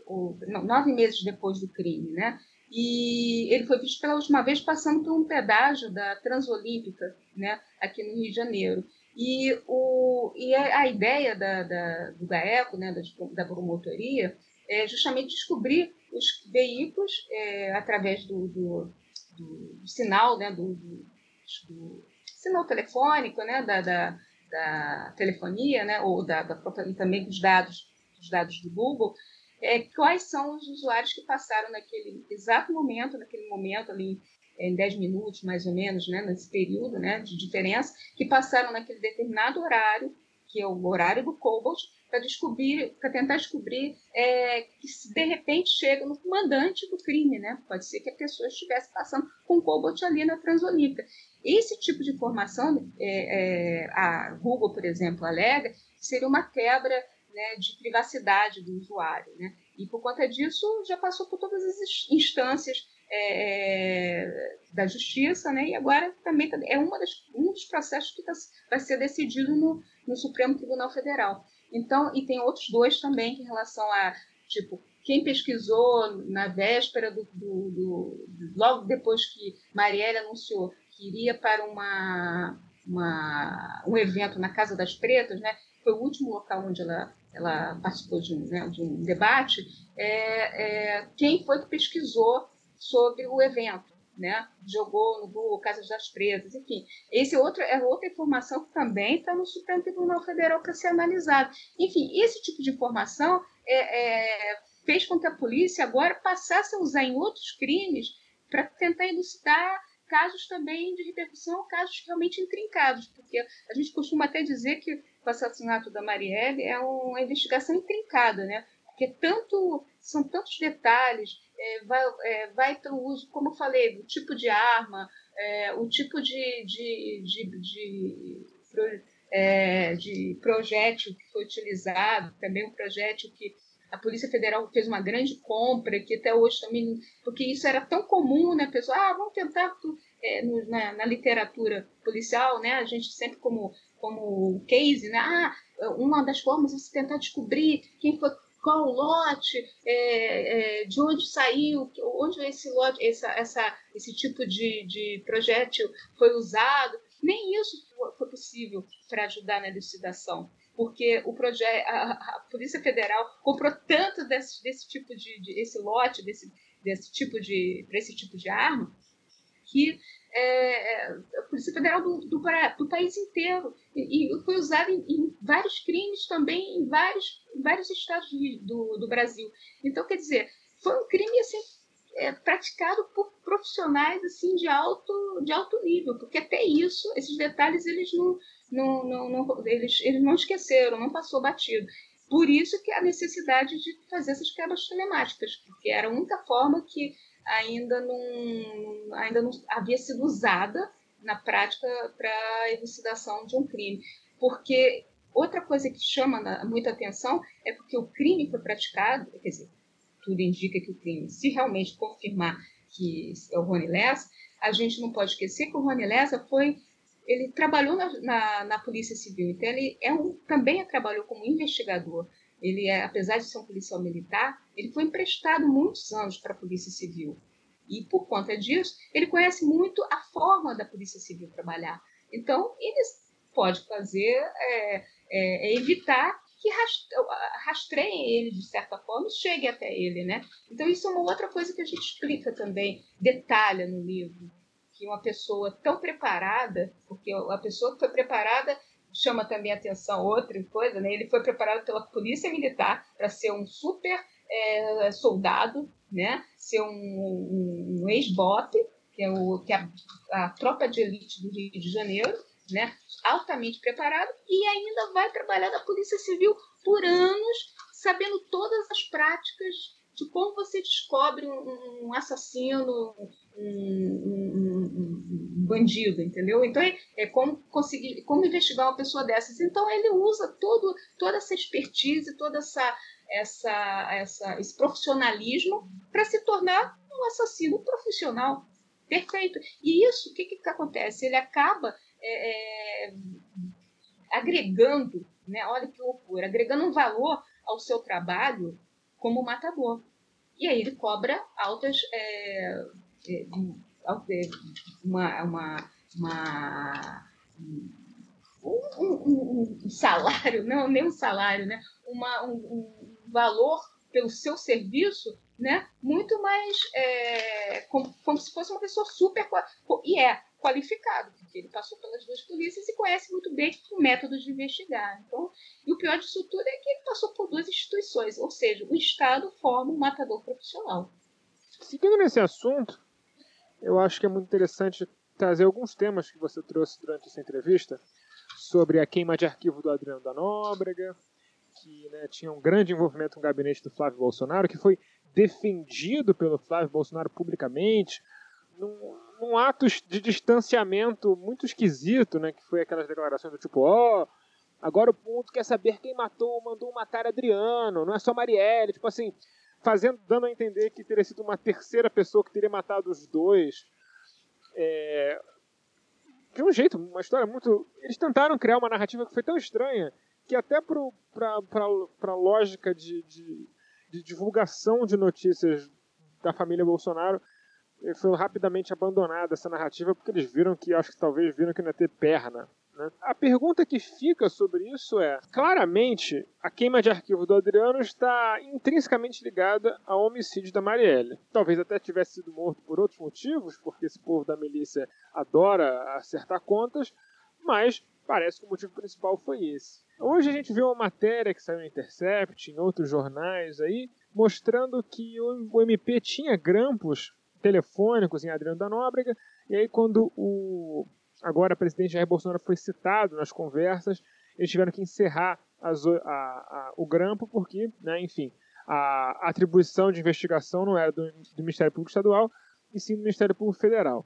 não, nove meses depois do crime, né? E ele foi visto pela última vez passando por um pedágio da Transolímpica, né, aqui no Rio de Janeiro. E, o, e a, a ideia da, da, do GAECO, né, da, da promotoria, é justamente descobrir os veículos é, através do, do, do, sinal, né, do, do, sinal telefônico, né, da, da, da telefonia, né, ou da, da própria, também dos dados, dos dados do Google, é, quais são os usuários que passaram naquele exato momento, naquele momento ali em 10 minutos, mais ou menos, né, nesse período né, de diferença, que passaram naquele determinado horário, que é o horário do Cobalt, para descobrir, para tentar descobrir é, que se de repente chega no comandante do crime, né? Pode ser que a pessoa estivesse passando com Cobalt ali na Transolímpica. Esse tipo de informação, é, é, a Google, por exemplo, alega, seria uma quebra né, de privacidade do usuário. Né? E por conta disso já passou por todas as instâncias é, é, da justiça, né? e agora também tá, é uma das, um dos processos que tá, vai ser decidido no, no Supremo Tribunal Federal. Então, e tem outros dois também em relação a, tipo, quem pesquisou na véspera do, do, do, logo depois que Marielle anunciou que iria para uma, uma, um evento na Casa das Pretas, né? Foi o último local onde ela ela participou de um, né, de um debate, é, é, quem foi que pesquisou sobre o evento, né? Jogou no Google Casas das Presas, enfim. Esse outro é outra informação que também está no Supremo Tribunal Federal para ser analisado. Enfim, esse tipo de informação é, é, fez com que a polícia agora passasse a usar em outros crimes para tentar elucidar casos também de repercussão, casos realmente intrincados, porque a gente costuma até dizer que o assassinato da Marielle é uma investigação intrincada, né? Porque tanto, são tantos detalhes, é, vai, é, vai para o uso, como eu falei, do tipo de arma, é, o tipo de, de, de, de, é, de projétil que foi utilizado, também um projétil que a Polícia Federal fez uma grande compra, que até hoje também, porque isso era tão comum, né, pessoal, ah, vamos tentar é, no, na, na, literatura policial, né, a gente sempre como como case, né? Ah, uma das formas é se tentar descobrir quem foi qual lote, é, é, de onde saiu, onde esse lote, essa, essa, esse tipo de, de projétil foi usado. Nem isso foi possível para ajudar na elucidação, porque o projeto, a, a, Polícia Federal comprou tanto desse, desse tipo de, de esse lote, desse, desse tipo de, para esse tipo de arma, que é, é, a Polícia Federal do, do, do país inteiro. E, e foi usado em, em, vários crimes também, em vários, em vários estados do, do Brasil. Então, quer dizer, foi um crime assim, é, praticado por profissionais assim de alto, de alto nível, porque até isso, esses detalhes, eles não, não, não, não eles, eles não esqueceram, não passou batido. Por isso que a necessidade de fazer essas quebras telemáticas, porque era a única forma que ainda não, ainda não havia sido usada na prática para elucidação de um crime. Porque outra coisa que chama muita atenção é porque o crime foi praticado, quer dizer, tudo indica que o crime, se realmente confirmar que é o Rony Lessa, a gente não pode esquecer que o Rony Lessa foi ele trabalhou na, na, na, Polícia Civil, então ele é um, também trabalhou como investigador. Ele é, apesar de ser um policial militar, ele foi emprestado muitos anos para a Polícia Civil. E por conta disso, ele conhece muito a forma da Polícia Civil trabalhar. Então, ele pode fazer, é, é, é evitar que rastreiem ele de certa forma e cheguem até ele, né? Então, isso é uma outra coisa que a gente explica também, detalha no livro. Que uma pessoa tão preparada, porque a pessoa que foi preparada chama também atenção outra coisa, né? Ele foi preparado pela polícia militar para ser um super é, soldado, né? Ser um, um, um ex-BOP, que é, o, que é a, a tropa de elite do Rio de Janeiro, né? Altamente preparado e ainda vai trabalhar na Polícia Civil por anos, sabendo todas as práticas de como você descobre um, um assassino, um, um, bandido, entendeu? Então é, é, como conseguir, como investigar uma pessoa dessas. Então ele usa todo, toda essa expertise, toda essa, essa, essa esse profissionalismo para se tornar um assassino profissional. Perfeito. E isso, o que, que acontece? Ele acaba é, é, agregando, né? olha que loucura, agregando um valor ao seu trabalho como matador. E aí ele cobra altas. É, é, uma, uma, uma um, um, um, salário, não nem um salário, né? Uma, um, um valor pelo seu serviço né? muito mais é, como, como, se fosse uma pessoa super e é qualificado, porque ele passou pelas duas polícias e conhece muito bem o método de investigar. Então, e o pior disso tudo é que ele passou por duas instituições, ou seja, o Estado forma um matador profissional. Seguindo nesse assunto, eu acho que é muito interessante trazer alguns temas que você trouxe durante essa entrevista sobre a queima de arquivo do Adriano da Nóbrega, que né, tinha um grande envolvimento com o gabinete do Flávio Bolsonaro, que foi defendido pelo Flávio Bolsonaro publicamente, num, num ato de distanciamento muito esquisito, né, que foi aquelas declarações do tipo, ó, oh, agora o ponto quer saber quem matou, mandou matar Adriano, não é só Marielle, tipo assim, fazendo, dando a entender que teria sido uma terceira pessoa que teria matado os dois. É, de um jeito, uma história muito. Eles tentaram criar uma narrativa que foi tão estranha que até para a lógica de, de, de, divulgação de notícias da família Bolsonaro foi rapidamente abandonada essa narrativa porque eles viram que, acho que talvez viram que não ia ter perna. Né? A pergunta que fica sobre isso é: claramente, a queima de arquivo do Adriano está intrinsecamente ligada ao homicídio da Marielle. Talvez até tivesse sido morto por outros motivos, porque esse povo da milícia adora acertar contas, mas parece que o motivo principal foi esse. Hoje a gente viu uma matéria que saiu no Intercept, em outros jornais aí, mostrando que o MP tinha grampos telefônicos em Adriano da Nóbrega, e aí quando o agora presidente Jair Bolsonaro foi citado nas conversas, eles tiveram que encerrar as, a, a, o grampo porque, né, enfim, a atribuição de investigação não era do, do Ministério Público Estadual, e sim do Ministério Público Federal.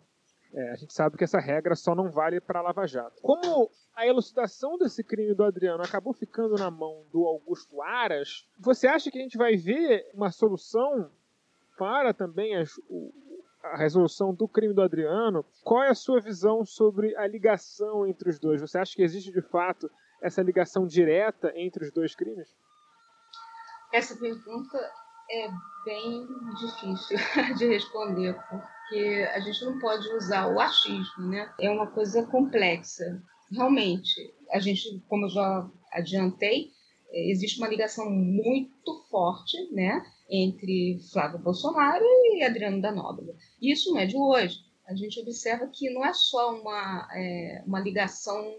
É, a gente sabe que essa regra só não vale para Lava Jato. Como a elucidação desse crime do Adriano acabou ficando na mão do Augusto Aras, você acha que a gente vai ver uma solução para também as, o, a resolução do crime do Adriano? Qual é a sua visão sobre a ligação entre os dois? Você acha que existe de fato essa ligação direta entre os dois crimes? Essa pergunta é bem difícil [laughs] de responder, porque a gente não pode usar o achismo, né? É uma coisa complexa. Realmente, a gente, como eu já adiantei, é, existe uma ligação muito forte, né? Entre Flávio Bolsonaro e Adriano da Nóbrega. Isso não é de hoje. A gente observa que não é só uma, é, uma ligação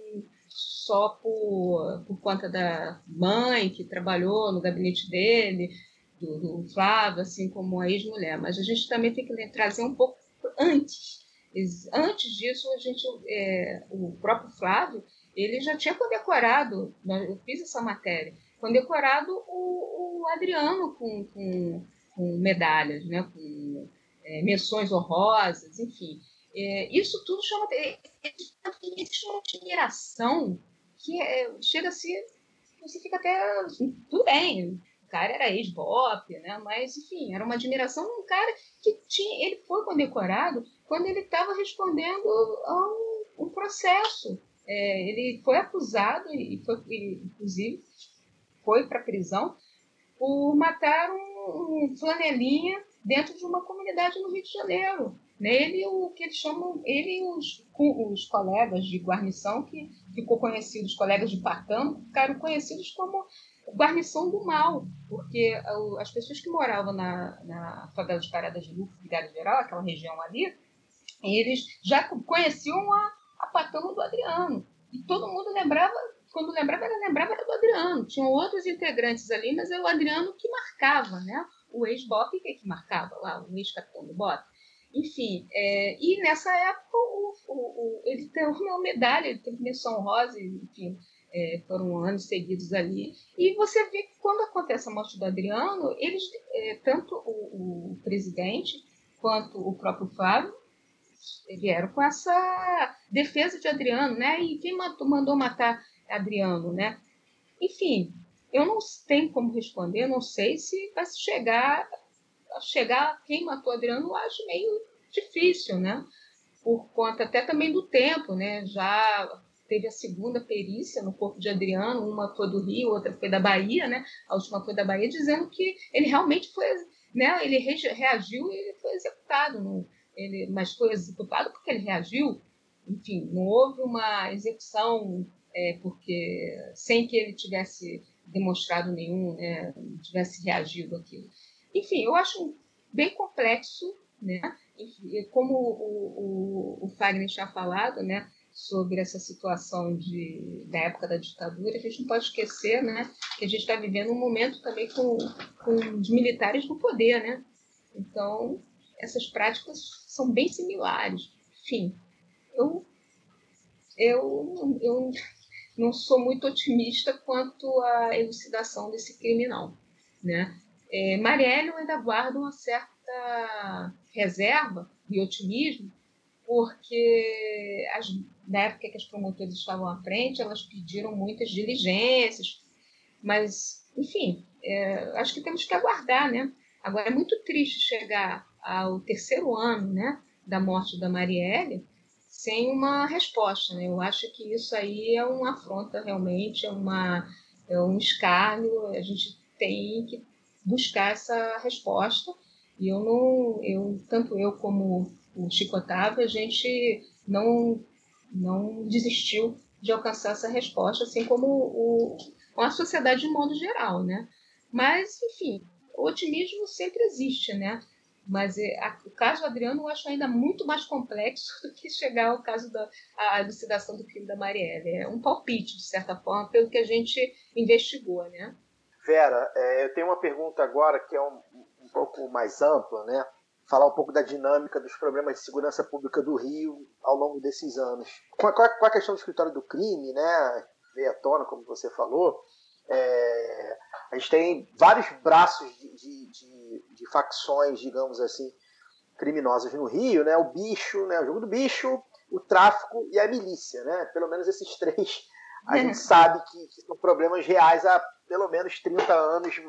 só por, por conta da mãe que trabalhou no gabinete dele, do, do Flávio, assim como a ex-mulher, mas a gente também tem que trazer um pouco antes. Antes disso, a gente, é, o próprio Flávio, ele já tinha condecorado, né, eu fiz essa matéria, condecorado o, o Adriano com, com, com, medalhas, né, com é, menções honrosas, enfim. É, isso tudo chama, existe uma admiração que é, chega a ser, você fica até, tudo bem, cara era ex-bop, né? Mas, enfim, era uma admiração de um cara que tinha. Ele foi condecorado quando ele estava respondendo a um, um processo. É, ele foi acusado, e foi, inclusive, foi para prisão por matar um, um flanelinha dentro de uma comunidade no Rio de Janeiro. Ele, o que eles chamam, ele e os, os colegas de guarnição, que ficou conhecido, os colegas de Patamo, ficaram conhecidos como guarnição do mal, porque as pessoas que moravam na, na favela de Paradas de Luco, Vigário Geral, aquela região ali, eles já conheciam a, a patama do Adriano. E todo mundo lembrava, quando lembrava, era, lembrava era do Adriano. Tinham outros integrantes ali, mas era o Adriano que marcava, né? O ex-Bop que, que marcava lá, o ex-capitão do Bop. Enfim, é, e nessa época o, o, o, ele tem uma medalha, ele tem menção rosa, enfim, é, foram anos seguidos ali. E você vê que quando acontece a morte do Adriano, eles, é, tanto o, o, presidente quanto o próprio Flávio, vieram com essa defesa de Adriano, né? E quem matou, mandou matar Adriano, né? Enfim, eu não tenho como responder, não sei se vai chegar chegar quem matou Adriano, eu acho meio difícil, né? Por conta até também do tempo, né? Já teve a segunda perícia no corpo de Adriano, uma foi do Rio, outra foi da Bahia, né? A última foi da Bahia, dizendo que ele realmente foi, né? Ele reagiu e ele foi executado, no, ele, mas foi executado porque ele reagiu. Enfim, não houve uma execução é, porque sem que ele tivesse demonstrado nenhum, né, tivesse reagido aquilo. Enfim, eu acho bem complexo, né? como o, o, o Fagner tinha falado, né? Sobre essa situação de, da época da ditadura, a gente não pode esquecer né, que a gente está vivendo um momento também com, com os militares no poder. Né? Então, essas práticas são bem similares. Enfim, eu, eu, eu não sou muito otimista quanto à elucidação desse crime, não. Né? É, Marielle ainda guarda uma certa reserva e otimismo, porque as, na época que as promotoras estavam à frente, elas pediram muitas diligências, mas, enfim, é, acho que temos que aguardar, né? Agora, é muito triste chegar ao terceiro ano né, da morte da Marielle sem uma resposta. Né? Eu acho que isso aí é uma afronta realmente, é, uma, é um escárnio, a gente tem que buscar essa resposta. E eu não, eu, tanto eu como o Chico Otávio, a gente não, não desistiu de alcançar essa resposta, assim como o, a sociedade de modo geral, né? Mas, enfim, o otimismo sempre existe, né? Mas é, a, o caso do Adriano eu acho ainda muito mais complexo [laughs] do que chegar ao caso da elucidação do crime da Marielle. É um palpite, de certa forma, pelo que a gente investigou, né? Vera, é, eu tenho uma pergunta agora que é um, um pouco mais ampla, né? Falar um pouco da dinâmica dos problemas de segurança pública do Rio ao longo desses anos. Com a, com a questão do escritório do crime, né, veio à tona, como você falou, é, a gente tem vários braços de, de, de, de, facções, digamos assim, criminosas no Rio, né, o bicho, né, o jogo do bicho, o tráfico e a milícia, né, pelo menos esses [laughs] três a gente sabe que, que são problemas reais há pelo menos 30 anos,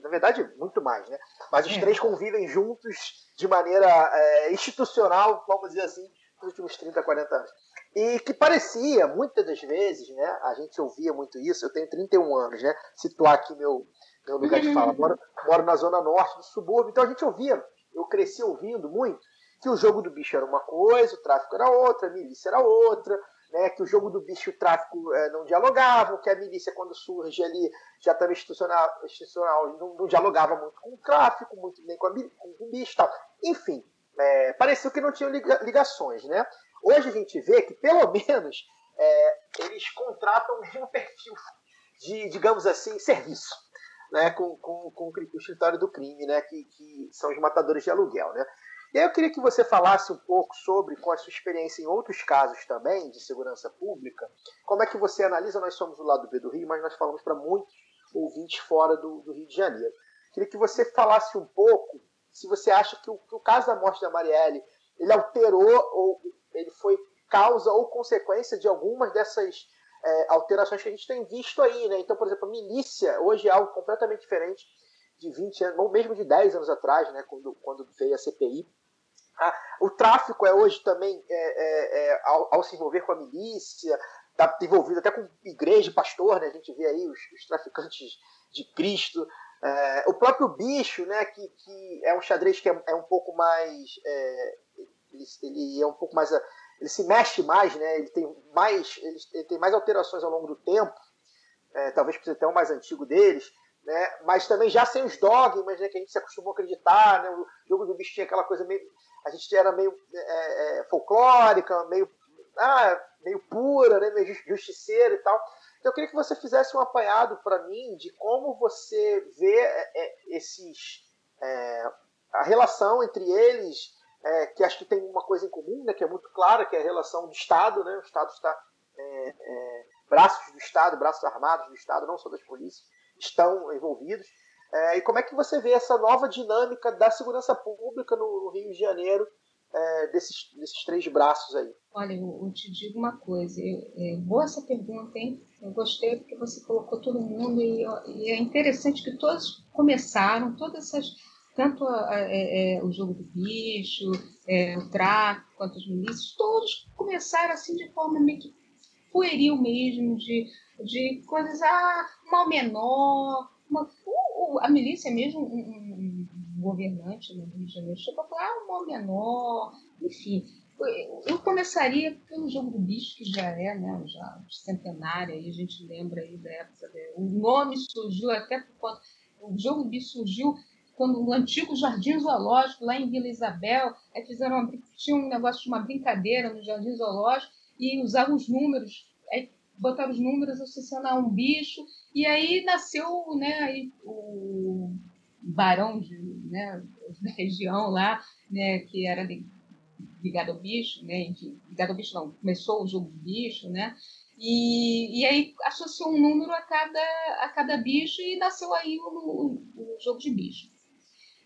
na verdade, muito mais, né? Mas os é. três convivem juntos de maneira é, institucional, vamos dizer assim, nos últimos 30, 40 anos. E que parecia, muitas das vezes, né? A gente ouvia muito isso, eu tenho 31 anos, né? Situar aqui meu, meu lugar de fala. Moro, moro na zona norte do subúrbio, então a gente ouvia, eu cresci ouvindo muito, que o jogo do bicho era uma coisa, o tráfico era outra, a milícia era outra, né, que o jogo do bicho e o tráfico é, não dialogavam, que a milícia, quando surge ali, já estava institucional, institucional não, não, dialogava muito com o tráfico, muito nem com, a, com o bicho e tal. Enfim, é, pareceu que não tinham ligações. Né? Hoje a gente vê que, pelo [laughs] menos, é, eles contratam o mesmo perfil de, digamos assim, serviço. Né, com, com, com o escritório do crime, né, que, que são os matadores de aluguel. Né? E aí eu queria que você falasse um pouco sobre, com a sua experiência em outros casos também de segurança pública, como é que você analisa, nós somos do lado B do Rio, mas nós falamos para muitos ouvintes fora do, do, Rio de Janeiro. Queria que você falasse um pouco se você acha que o, que o caso da morte da Marielle, ele alterou ou ele foi causa ou consequência de algumas dessas é, alterações que a gente tem visto aí, né? Então, por exemplo, a milícia hoje é algo completamente diferente de 20 anos, ou mesmo de 10 anos atrás, né? Quando, quando veio a CPI ah, o tráfico é hoje também, é, é, é, ao, ao, se envolver com a milícia, está envolvido até com igreja pastor, né? a gente vê aí os, os traficantes de Cristo. É, o próprio bicho, né, que, que é um xadrez que é, é um pouco mais. É, ele, ele, é um pouco mais. Ele se mexe mais, né? ele, tem mais, ele, ele tem mais alterações ao longo do tempo, talvez por ser até o mais antigo deles né? mas também já sem os dogmas né, que a gente se acostumou a acreditar. Né? O jogo do bicho tinha aquela coisa meio. A gente era meio é, é, folclórica, meio, ah, meio pura, né? meio justiceira e tal. Então eu queria que você fizesse um apanhado para mim de como você vê é, é esses. É, a relação entre eles, é, que acho que tem uma coisa em comum, né, que é muito clara, que é a relação do Estado. Né? O Estado está. braços do Estado, braços armados do Estado, não só das polícias estão envolvidos. É, e como é que você vê essa nova dinâmica da segurança pública no, Rio de Janeiro é, desses, desses três braços aí? Olha, eu, eu te digo uma coisa, eu, é, boa essa pergunta, hein? Eu gostei porque você colocou todo mundo e, e é interessante que todos começaram, todas essas, tanto a, a, é, é, o jogo do bicho, é, o tráfico, quanto as milícias, todos começaram assim de forma meio que pueril mesmo, de, de coisas, ah, mal menor, uma, a milícia mesmo, um, um, um governante no Rio de Janeiro chegou a falar, ah, um mal menor, enfim. Eu começaria pelo jogo do bicho, que já é, né, já centenário, aí a gente lembra aí da época. Né? O nome surgiu até por conta. O jogo do bicho surgiu quando o antigo Jardim Zoológico, lá em Vila Isabel, aí fizeram uma, tinha um negócio de uma brincadeira no Jardim Zoológico e usavam os números, aí botaram os números associando a um bicho, e aí nasceu né, aí, o barão de, né, da região lá, né, que era ligado ao bicho, né? Ligado ao bicho não, começou o jogo do bicho, né? E, e aí associou um número a cada, a cada bicho e nasceu aí o, o, o jogo de bicho.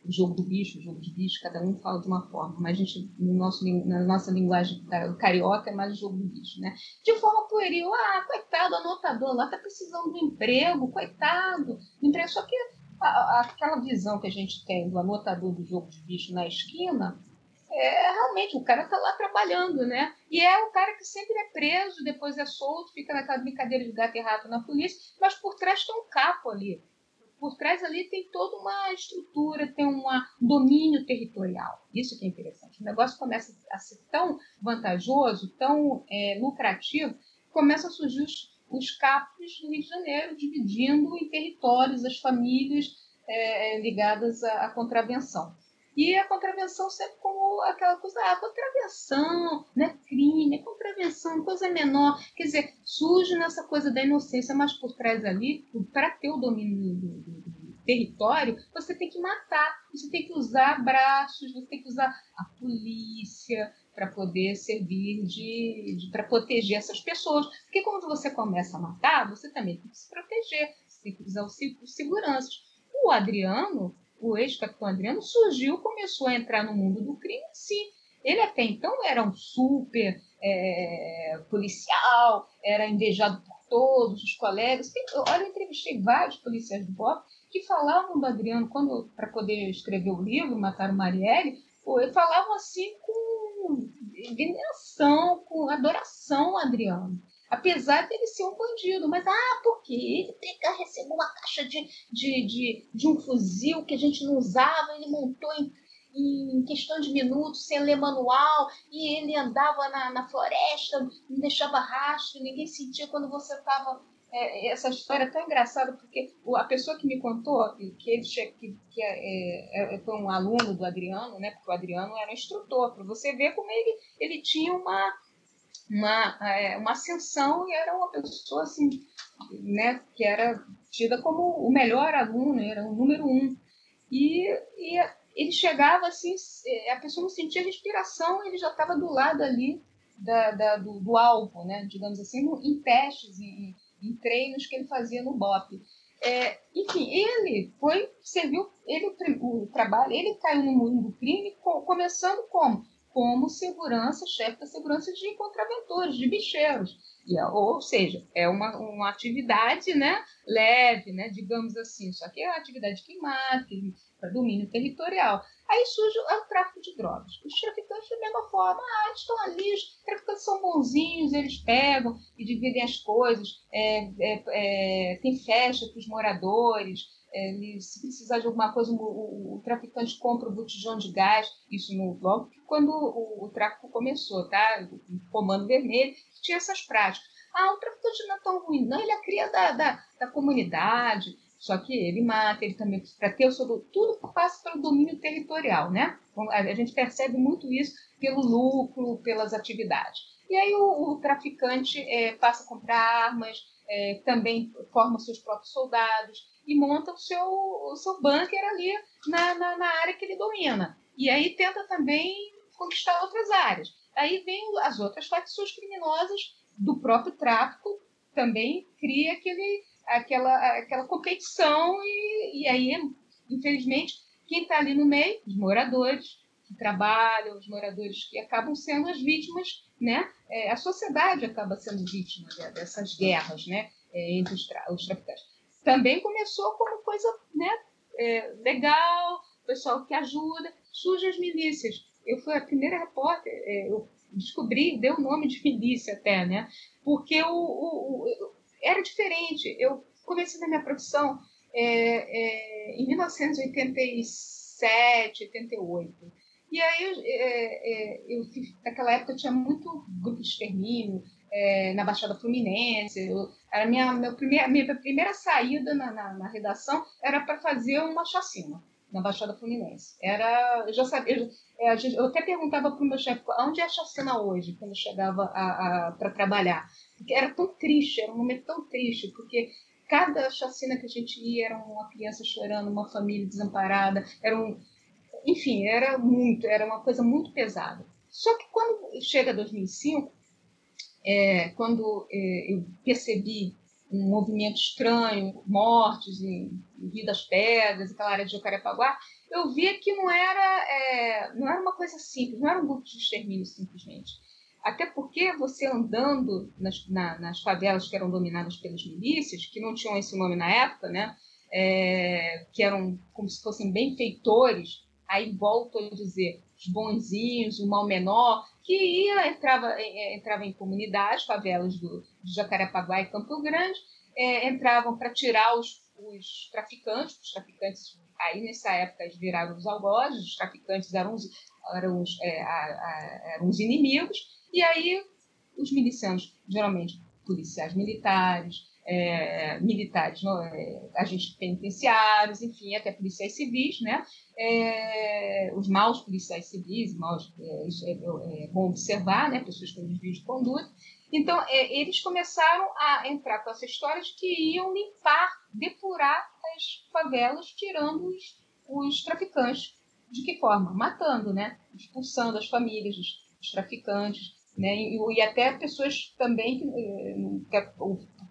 Jogo do bicho, jogo de bicho, cada um fala de uma forma, mas a gente, no nosso, na nossa linguagem carioca, é mais jogo do bicho, né? De forma pueril, ah, coitado, anotador lá tá precisando de emprego, coitado, emprego. Só que a, aquela visão que a gente tem do anotador do jogo de bicho na esquina é realmente o cara está lá trabalhando, né? E é o cara que sempre é preso, depois é solto, fica naquela brincadeira de gato e rato na polícia, mas por trás tem um capo ali. Por trás ali tem toda uma estrutura, tem um domínio territorial. Isso que é interessante. O negócio começa a ser tão vantajoso, tão é, lucrativo, começa a surgir os, os capos do Rio de Janeiro, dividindo em territórios as famílias é, ligadas à, à contravenção. E a contravenção sempre como aquela coisa, ah, contravenção, né, crime, contravenção, coisa menor. Quer dizer, surge nessa coisa da inocência, mas por trás ali, para ter o domínio do, do, do, território, você tem que matar, você tem que usar braços, você tem que usar a polícia para poder servir de, de para proteger essas pessoas. Porque quando você começa a matar, você também tem que se proteger, você tem que usar os seguranças. O Adriano, o ex-capitão Adriano surgiu, começou a entrar no mundo do crime, sim. Ele até então era um super é, policial, era invejado por todos os colegas. Olha, eu entrevistei vários policiais do BOP que falavam do Adriano, quando para poder escrever o livro, Matar o Marielle, falavam assim com veneração, com adoração ao Adriano apesar dele ser um bandido. Mas, ah, porque ele pega, recebeu uma caixa de, de, de, de um fuzil que a gente não usava, ele montou em, em questão de minutos, sem ler manual, e ele andava na, na floresta, não deixava rastro, ninguém sentia quando você estava. É, essa história é tão engraçada, porque a pessoa que me contou, que ele que, que é, é, foi um aluno do Adriano, né, porque o Adriano era um instrutor, para você ver como ele, ele tinha uma, uma, é, uma ascensão e era uma pessoa assim, né, que era tida como o melhor aluno, era o número um. E, e ele chegava assim, a pessoa não sentia respiração, ele já estava do lado ali da, da, do, do, alvo, né, digamos assim, em testes, em, em treinos que ele fazia no BOP. É, enfim, ele foi, serviu, ele, o trabalho, ele caiu no mundo do crime, começando como? Como segurança, chefe da segurança de contraventores, de bicheiros. Ou seja, é uma, uma atividade né, leve, né, digamos assim, só que é uma atividade que mata, para domínio territorial. Aí surge o tráfico de drogas. Os traficantes, da mesma forma, ah, eles estão ali, os traficantes são bonzinhos, eles pegam e dividem as coisas, é, é, é, tem festa para os moradores, ele, se precisar de alguma coisa, o, o, o, traficante compra o botijão de gás, isso no logo quando o, o tráfico começou, tá? O comando vermelho tinha essas práticas. Ah, o traficante não é tão ruim, não, ele é cria da, da, da comunidade, só que ele mata, ele também, para ter o seu. Tudo passa pelo domínio territorial, né? A gente percebe muito isso pelo lucro, pelas atividades. E aí o, o traficante é, passa a comprar armas, é, também forma seus próprios soldados e monta o seu, o seu bunker ali na, na, na, área que ele domina. E aí tenta também conquistar outras áreas. Aí vem as outras facções criminosas do próprio tráfico, também cria aquele, aquela, aquela competição e, e aí, infelizmente, quem está ali no meio, os moradores, que trabalham, os moradores que acabam sendo as vítimas, né? É, a sociedade acaba sendo vítima dessas guerras, né? É, entre os, tra os traficantes. Também começou como coisa, né? É, legal, pessoal que ajuda, surgem as milícias. Eu fui a primeira repórter, é, eu descobri, deu o nome de milícia até, né? Porque o, o, o era diferente. Eu comecei na minha profissão é, é, em 1987, 88. E aí, eu, é, é, eu, naquela época, tinha muito grupo de extermínio é, na Baixada Fluminense. Eu, era minha, meu primeir, minha primeira saída na, na, na redação era para fazer uma chacina na Baixada Fluminense. Era, eu já sabia, eu, é, eu até perguntava para o meu chefe onde é a chacina hoje, quando eu chegava para trabalhar. Porque era tão triste, era um momento tão triste, porque cada chacina que a gente ia era uma criança chorando, uma família desamparada, era um, enfim, era muito, era uma coisa muito pesada. Só que quando chega 2005, é, quando é, eu percebi um movimento estranho, mortes em, em Rio das Pedras, aquela área de Jacarepaguá, eu via que não era, é, não era uma coisa simples, não era um grupo de extermínio simplesmente. Até porque você andando nas, na, nas favelas que eram dominadas pelas milícias, que não tinham esse nome na época, né, é, que eram como se fossem benfeitores, aí volto a dizer, os bonzinhos, o mal menor, que ia, entrava, entrava em comunidades, favelas do, de Jacarepaguá e Campo Grande, é, entravam para tirar os, os traficantes, os traficantes aí nessa época eles viraram os algozes, os traficantes eram os, eram os, é, a, a, eram os inimigos, e aí os milicianos, geralmente policiais militares, é, militares, não, é, agentes penitenciários, enfim, até policiais civis, né? É, os maus policiais civis, maus, é, é, é, bom observar, né? Pessoas com desvio de conduta. Então, é, eles começaram a entrar com essa história de que iam limpar, depurar as favelas, tirando os, os traficantes. De que forma? Matando, né? Expulsando as famílias dos, traficantes, né? E, e, até pessoas também, que, que é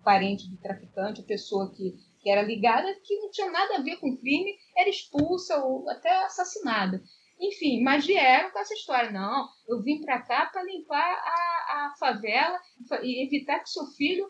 parente do traficante, a pessoa que, que era ligada, que não tinha nada a ver com o crime, era expulsa ou até assassinada. Enfim, mas vieram com essa história. Não, eu vim para cá para limpar a, a favela e evitar que seu filho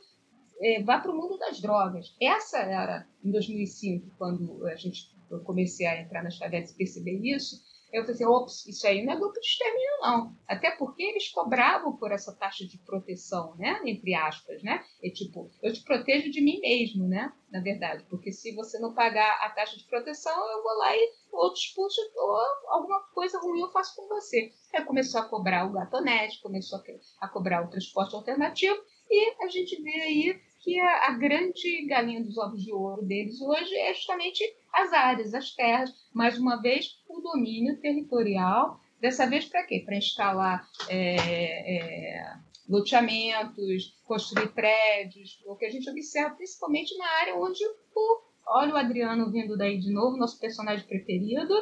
é, vá para o mundo das drogas. Essa era, em 2005, quando a gente, eu comecei a entrar nas favelas e perceber isso, eu falei assim, ops, isso aí não é grupo de extermínio, não. Até porque eles cobravam por essa taxa de proteção, né? Entre aspas, né? É tipo, eu te protejo de mim mesmo, né? Na verdade, porque se você não pagar a taxa de proteção, eu vou lá e ou te expulso ou alguma coisa ruim eu faço com você. Aí começou a cobrar o gatonete, começou a cobrar o transporte alternativo e a gente vê aí que a, a, grande galinha dos ovos de ouro deles hoje é justamente as áreas, as terras. Mais uma vez, o domínio territorial. Dessa vez, para quê? Para instalar é, é, loteamentos, construir prédios, o que a gente observa principalmente na área onde o. Olha o Adriano vindo daí de novo, nosso personagem preferido,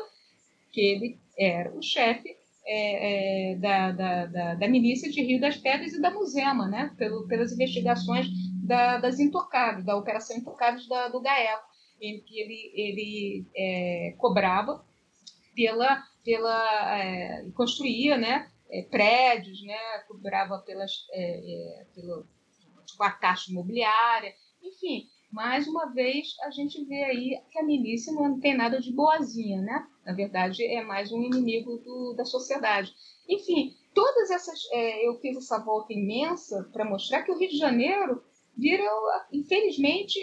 que ele era o chefe é, é, da, da, da, da, milícia de Rio das Pedras e da Musema, né? Pelo, pelas investigações da, das intocáveis, da Operação Intocáveis da, do GAECO, em que ele, ele é, cobrava pela, pela é, construía né, é, prédios, né, cobrava pelas, é, é, pelo, tipo, a taxa imobiliária, enfim. Mais uma vez, a gente vê aí que a milícia não tem nada de boazinha, né? Na verdade, é mais um inimigo do, da sociedade. Enfim, todas essas. É, eu fiz essa volta imensa para mostrar que o Rio de Janeiro viram, infelizmente,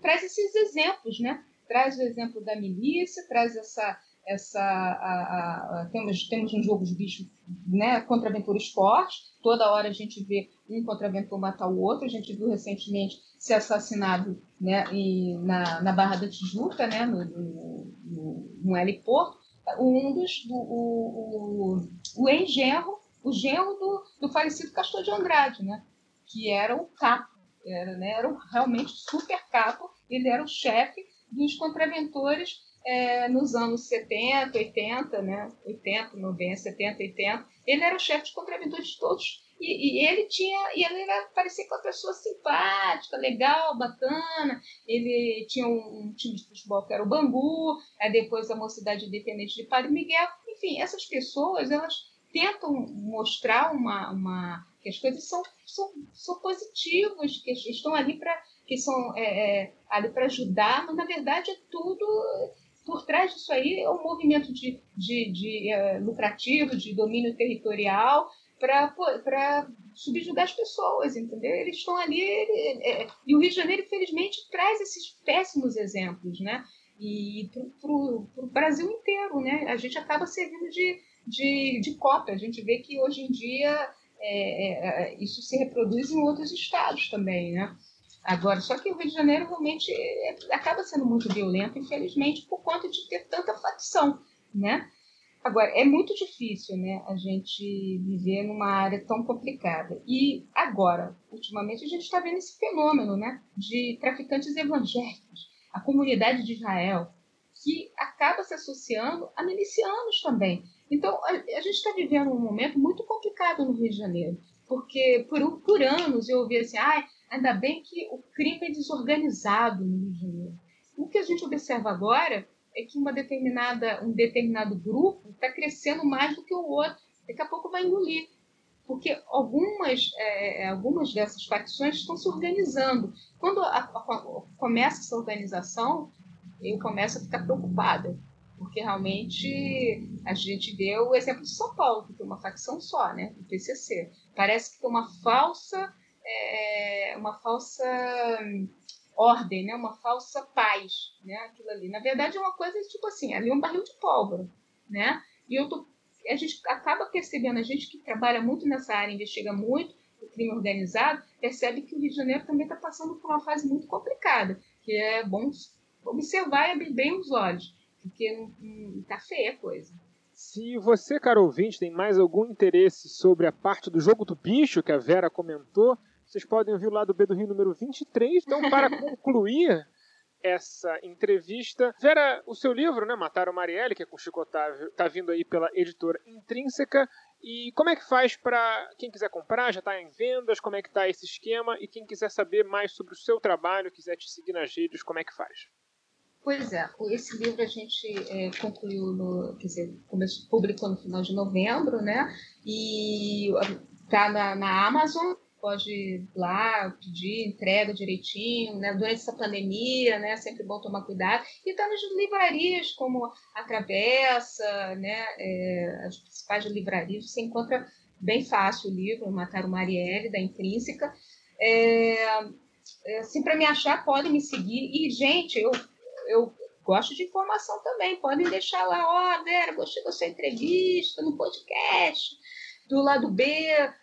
traz esses exemplos, né? Traz o exemplo da milícia, traz essa essa a, a, a, temos temos um jogo de bicho né contraventura esporte toda hora a gente vê um contraventor matar o outro. A gente viu recentemente ser assassinado né e, na, na Barra da Tijuca né no, no, no, no heliporto. Um dos do, o, o, o ex-genro o genro do, do falecido Castor de Andrade né que era o capo era, né, era realmente super capo, ele era o chefe dos contraventores é, nos anos 70, 80, né, 80, 90, 70, 80. Ele era o chefe de contraventores todos E, e, ele tinha, e ele era, parecia uma pessoa simpática, legal, bacana. Ele tinha um, um, time de futebol que era o Bangu, aí depois a Mocidade Independente de Padre Miguel. Enfim, essas pessoas, elas tentam mostrar uma, uma que as coisas são, são, são positivas, que estão ali para que são é, é, ali para ajudar, mas na verdade é tudo por trás disso aí é um movimento de, de, de é, lucrativo, de domínio territorial, para subjugar as pessoas, entendeu? Eles estão ali. Ele, é, e o Rio de Janeiro, infelizmente, traz esses péssimos exemplos, né? E para o Brasil inteiro, né? A gente acaba servindo de, de, de cópia. A gente vê que hoje em dia é, é, isso se reproduz em outros estados também, né? Agora, só que o Rio de Janeiro realmente é, acaba sendo muito violento, infelizmente, por conta de ter tanta facção, né? Agora, é muito difícil né, a gente viver numa área tão complicada. E agora, ultimamente, a gente está vendo esse fenômeno né, de traficantes evangélicos, a comunidade de Israel, que acaba se associando a milicianos também. Então, a, a gente está vivendo um momento muito complicado no Rio de Janeiro, porque por, por anos eu ouvi assim, ah, ainda bem que o crime é desorganizado no Rio de Janeiro. O que a gente observa agora é que uma determinada, um determinado grupo está crescendo mais do que o outro. Daqui a pouco vai engolir. Porque algumas, é, é algumas dessas facções estão se organizando. Quando a, a, começa essa organização, eu começo a ficar preocupada. Porque realmente a gente vê o exemplo de São Paulo, que tem uma facção só, né? O PCC. Parece que tem uma falsa. É, uma falsa ordem, né? Uma falsa paz, né? Aquilo ali. Na verdade é uma coisa tipo assim, ali é um barril de pólvora, né? E eu tô, a gente acaba percebendo, a gente que trabalha muito nessa área, investiga muito o crime organizado, percebe que o Rio de Janeiro também está passando por uma fase muito complicada, que é bom observar e abrir bem os olhos, porque não tá feia a coisa. Se você, caro ouvinte, tem mais algum interesse sobre a parte do jogo do bicho que a Vera comentou, vocês podem ouvir o lado B do Rio número 23. Então, para [laughs] concluir essa entrevista. Vera, o seu livro, né, Mataram Marielle, que é com Chico Otávio, está vindo aí pela editora Intrínseca. E como é que faz para quem quiser comprar? Já está em vendas? Como é que está esse esquema? E quem quiser saber mais sobre o seu trabalho, quiser te seguir nas redes, como é que faz? Pois é, esse livro a gente é, concluiu no, quer dizer, publicou no final de novembro, né? E está na, na Amazon, pode ir lá pedir entrega direitinho, né? Durante essa pandemia, né? Sempre bom tomar cuidado. E tá nas livrarias como a Travessa, né? É, as principais livrarias, você encontra bem fácil o livro, Matar o Marielle, da Intrínseca. É, é, assim, para me achar, podem me seguir. E, gente, eu, eu gosto de informação também. Podem deixar lá, ó, oh, Vera, gostei da sua entrevista no podcast do lado B,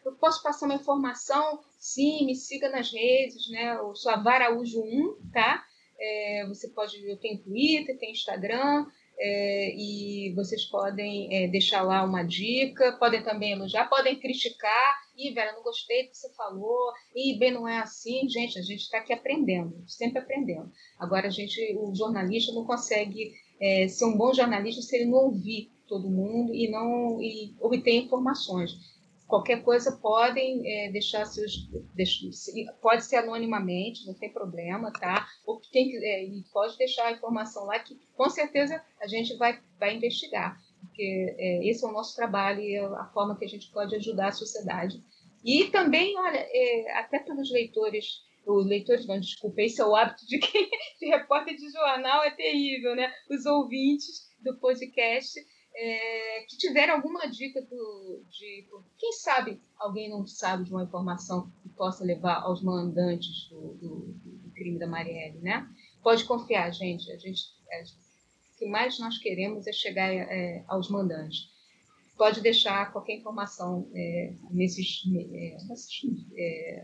eu posso passar uma informação? Sim, me siga nas redes, né? Eu sou a Varaújo 1, tá? É, você pode, eu tenho Twitter, tenho Instagram, é, e vocês podem é, deixar lá uma dica, podem também elogiar, podem criticar. Ih, Vera, não gostei do que você falou. Ih, bem, não é assim. Gente, a gente está aqui aprendendo, sempre aprendendo. Agora, a gente, o jornalista não consegue é, ser um bom jornalista se ele não ouvir todo mundo e não e obter informações. Qualquer coisa podem é, deixar seus. pode ser anonimamente, não tem problema, tá? Ou tem, é, pode deixar a informação lá que com certeza a gente vai, vai investigar. Porque é, esse é o nosso trabalho e é a forma que a gente pode ajudar a sociedade. E também, olha, é, até pelos leitores os leitores, não, desculpa, esse é o hábito de quem [laughs] de repórter de jornal, é terrível, né? Os ouvintes do podcast é, que tiver alguma dica do, de. Quem sabe alguém não sabe de uma informação que possa levar aos mandantes do, do, do crime da Marielle, né? Pode confiar, gente. A gente é, o que mais nós queremos é chegar é, aos mandantes. Pode deixar qualquer informação é, nesses, é, nessas,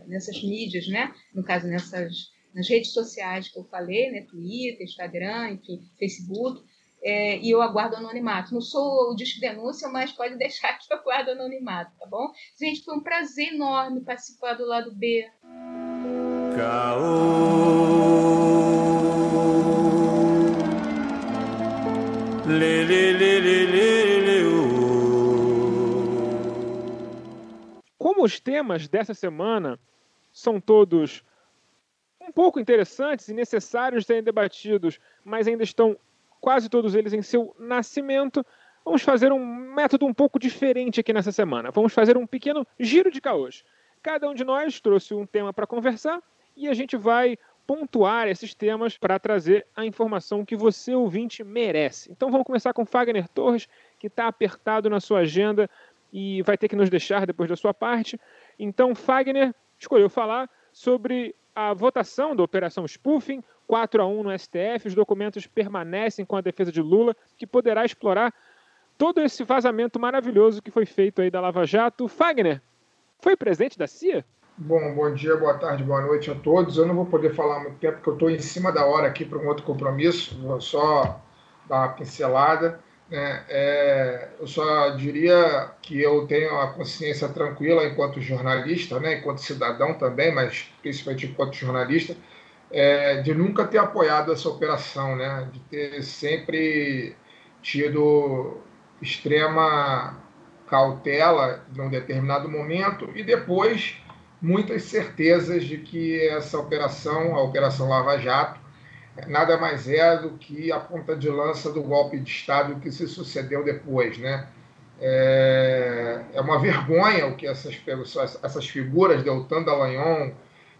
nessas mídias, né? No caso, nessas nas redes sociais que eu falei, né? Twitter, Instagram, enfim, Facebook é, e eu aguardo anonimato. Não sou o disco denúncia, mas pode deixar que eu aguardo anonimato, tá bom? Gente, foi um prazer enorme participar do lado B. Como os temas dessa semana são todos um pouco interessantes e necessários de serem debatidos, mas ainda estão quase todos eles em seu nascimento, vamos fazer um método um pouco diferente aqui nessa semana. Vamos fazer um pequeno giro de caos. Cada um de nós trouxe um tema para conversar e a gente vai pontuar esses temas para trazer a informação que você, ouvinte, merece. Então vamos começar com Fagner Torres, que está apertado na sua agenda e vai ter que nos deixar depois da sua parte. Então, Fagner escolheu falar sobre a votação da Operação Spoofing, 4 a 1 no STF, os documentos permanecem com a defesa de Lula, que poderá explorar todo esse vazamento maravilhoso que foi feito aí da Lava Jato. Fagner, foi presente da CIA? Bom, bom dia, boa tarde, boa noite a todos. Eu não vou poder falar muito tempo, porque eu estou em cima da hora aqui para um outro compromisso, vou só dar uma pincelada. Né? É, eu só diria que eu tenho a consciência tranquila enquanto jornalista, né? enquanto cidadão também, mas principalmente enquanto jornalista, é, de nunca ter apoiado essa operação, né? de ter sempre tido extrema cautela num determinado momento e depois muitas certezas de que essa operação, a Operação Lava Jato, nada mais é do que a ponta de lança do golpe de Estado que se sucedeu depois. Né? É, é uma vergonha o que essas, essas figuras, Deltan Dallagnol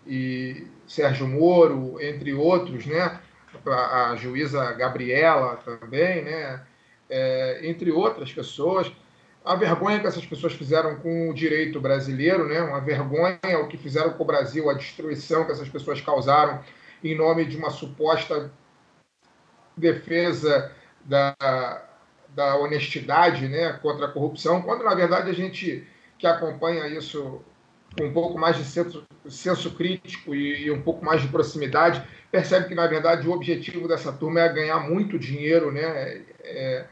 e Sérgio Moro, entre outros, né? a, a juíza Gabriela também, né? É, entre outras pessoas, a vergonha que essas pessoas fizeram com o direito brasileiro, né? uma vergonha o que fizeram com o Brasil, a destruição que essas pessoas causaram em nome de uma suposta defesa da, da honestidade né, contra a corrupção, quando na verdade a gente que acompanha isso com um pouco mais de senso, senso crítico e, e, um pouco mais de proximidade, percebe que na verdade o objetivo dessa turma é ganhar muito dinheiro, né, é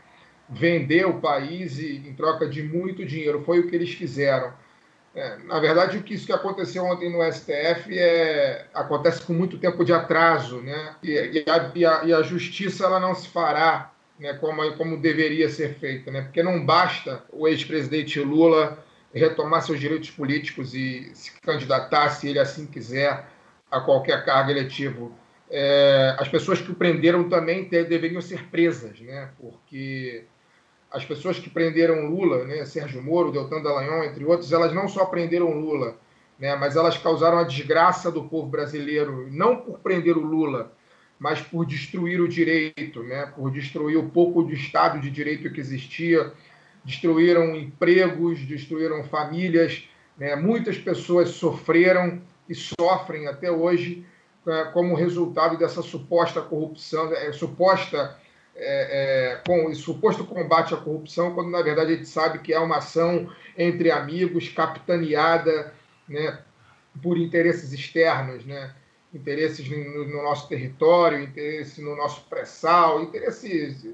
vender o país e, em troca de muito dinheiro. Foi o que eles fizeram. É, na verdade, o que isso que aconteceu ontem no STF é, acontece com muito tempo de atraso, né? E, e, a, e, a, e a, justiça ela não se fará né, como, como deveria ser feita, né? Porque não basta o ex-presidente Lula retomar seus direitos políticos e se candidatar, se ele assim quiser, a qualquer cargo eletivo. É, as pessoas que o prenderam também te, deveriam ser presas, né? Porque as pessoas que prenderam Lula, né, Sérgio Moro, Deltan Dallagnol, entre outros, elas não só prenderam Lula, né, mas elas causaram a desgraça do povo brasileiro, não por prender o Lula, mas por destruir o direito, né, por destruir o pouco de Estado de direito que existia, destruíram empregos, destruíram famílias, né, muitas pessoas sofreram e sofrem até hoje é, como resultado dessa suposta corrupção, é, suposta é, é, com suposto combate à corrupção, quando na verdade a gente sabe que é uma ação entre amigos, capitaneada né, por interesses externos, né, interesses no, no nosso território, interesse no nosso pré-sal, interesses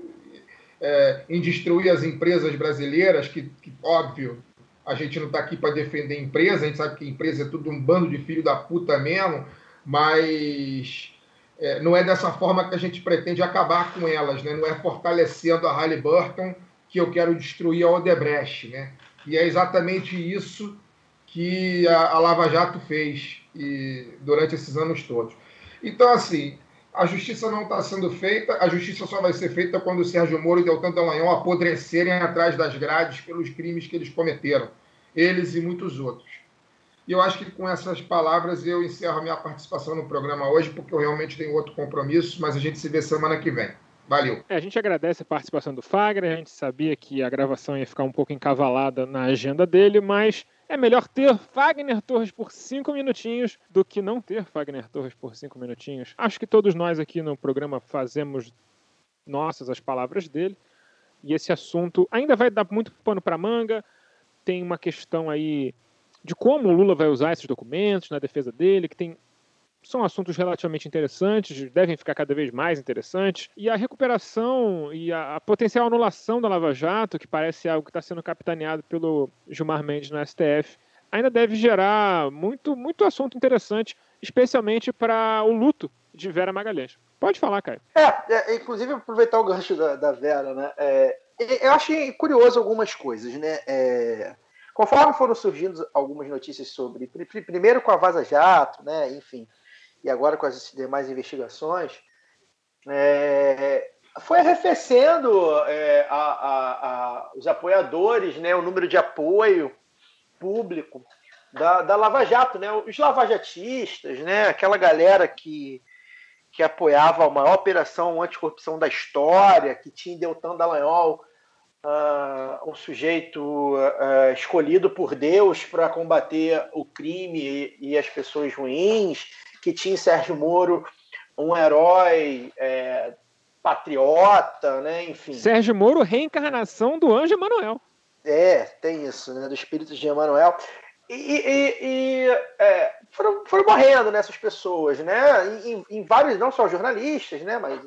é, em destruir as empresas brasileiras, que, que óbvio, a gente não está aqui para defender empresa, a gente sabe que empresa é tudo um bando de filho da puta mesmo, mas é, não é dessa forma que a gente pretende acabar com elas, né? não é fortalecendo a Halliburton que eu quero destruir a Odebrecht. Né? E é exatamente isso que a, a Lava Jato fez e, durante esses anos todos. Então, assim, a justiça não está sendo feita, a justiça só vai ser feita quando o Sérgio Moro e Deltan Dallagnol apodrecerem atrás das grades pelos crimes que eles cometeram, eles e muitos outros. E eu acho que com essas palavras eu encerro a minha participação no programa hoje, porque eu realmente tenho outro compromisso, mas a gente se vê semana que vem. Valeu. É, a gente agradece a participação do Fagner, a gente sabia que a gravação ia ficar um pouco encavalada na agenda dele, mas é melhor ter Fagner Torres por cinco minutinhos do que não ter Fagner Torres por cinco minutinhos. Acho que todos nós aqui no programa fazemos nossas as palavras dele, e esse assunto ainda vai dar muito pano para manga, tem uma questão aí de como o Lula vai usar esses documentos na defesa dele, que tem são assuntos relativamente interessantes, devem ficar cada vez mais interessantes. E a recuperação e a, a potencial anulação da Lava Jato, que parece algo que está sendo capitaneado pelo Gilmar Mendes no STF, ainda deve gerar muito, muito assunto interessante, especialmente para o luto de Vera Magalhães. Pode falar, Caio. É, é inclusive aproveitar o gancho da, da Vera, né? É, eu achei curioso algumas coisas, né? É, conforme foram surgindo algumas notícias sobre, primeiro com a Vaza Jato, né, enfim, e agora com as demais investigações, é, foi arrefecendo é, a, a, a, os apoiadores, né, o número de apoio público da, da Lava Jato, né, os lavajatistas, né, aquela galera que, que apoiava a maior operação anticorrupção da história, que tinha Deltan Dallagnol uh, um sujeito uh, escolhido por Deus para combater o crime e, e, as pessoas ruins, que tinha Sérgio Moro um herói é, patriota, né? Enfim. Sérgio Moro, reencarnação do anjo Emanuel. É, tem isso, né? Do espírito de Emanuel. E, e, e é, foram, foram morrendo nessas né, pessoas, né? Em, em, vários, não só jornalistas, né? Mas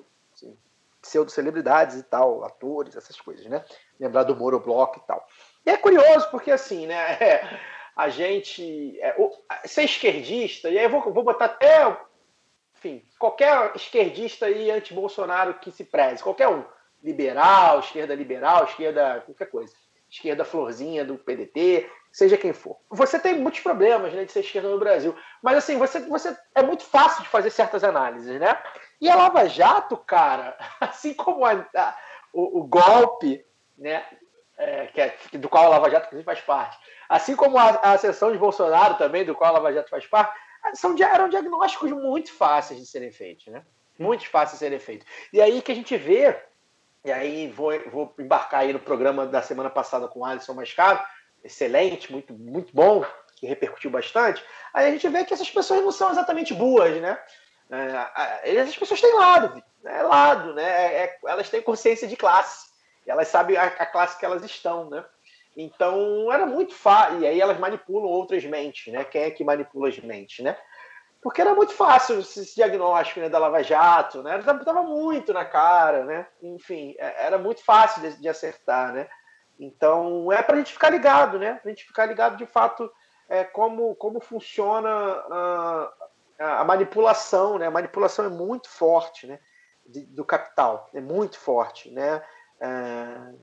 pseudo-celebridades e tal, atores, essas coisas, né? Lembrar do Moro Block e tal. E é curioso, porque assim, né? É, [laughs] a gente. É, ser esquerdista, e aí eu vou, vou botar até enfim, qualquer esquerdista aí anti-Bolsonaro que se preze, qualquer um, liberal, esquerda liberal, esquerda qualquer coisa, esquerda florzinha do PDT, seja quem for. Você tem muitos problemas né, de ser esquerda no Brasil, mas assim, você, você é muito fácil de fazer certas análises, né? E a Lava Jato, cara, [laughs] assim como a, a, o, o, golpe, né, é, que é, do qual a Lava Jato faz parte, assim como a, a ascensão de Bolsonaro também, do qual a Lava Jato faz parte, são, eram diagnósticos muito fáceis de serem feitos, né? Muito fáceis de serem feitos. E aí que a gente vê, e aí vou, vou embarcar aí no programa da semana passada com o Alisson Mascaro, excelente, muito, muito bom, que repercutiu bastante. Aí a gente vê que essas pessoas não são exatamente boas, né? É, essas pessoas têm lado, é lado, né? É, é, elas têm consciência de classe, elas sabem a, a classe que elas estão, né? Então era muito fácil. E aí elas manipulam outras mentes, né? Quem é que manipula as mentes, né? Porque era muito fácil esse diagnóstico né, da Lava Jato, né? Estava muito na cara, né? Enfim, é, era muito fácil de, de acertar, né? Então é para a gente ficar ligado, né? A gente ficar ligado de fato é, como, como funciona a, a, manipulação, né? A manipulação é muito forte, né? Do capital, é muito forte, né? É,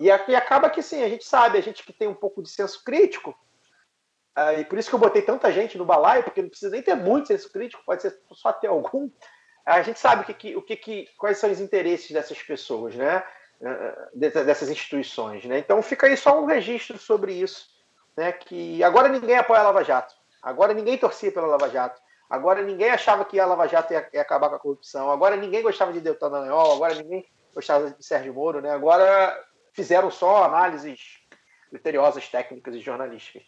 e, e acaba que sim, a gente sabe, a gente que tem um pouco de senso crítico, uh, e por isso que eu botei tanta gente no balaio, porque não precisa nem ter muito senso crítico, pode ser só ter algum. A gente sabe o que, que, o que, que quais são os interesses dessas pessoas, né? Uh, dessas instituições, né? Então fica aí só um registro sobre isso, né? Que agora ninguém apoia a Lava Jato, agora ninguém torcia pela Lava Jato, agora ninguém achava que a Lava Jato ia, ia acabar com a corrupção, agora ninguém gostava de Deltan Dallagnol, agora ninguém gostava de Sérgio Moro, né? Agora fizeram só análises criteriosas técnicas e jornalísticas.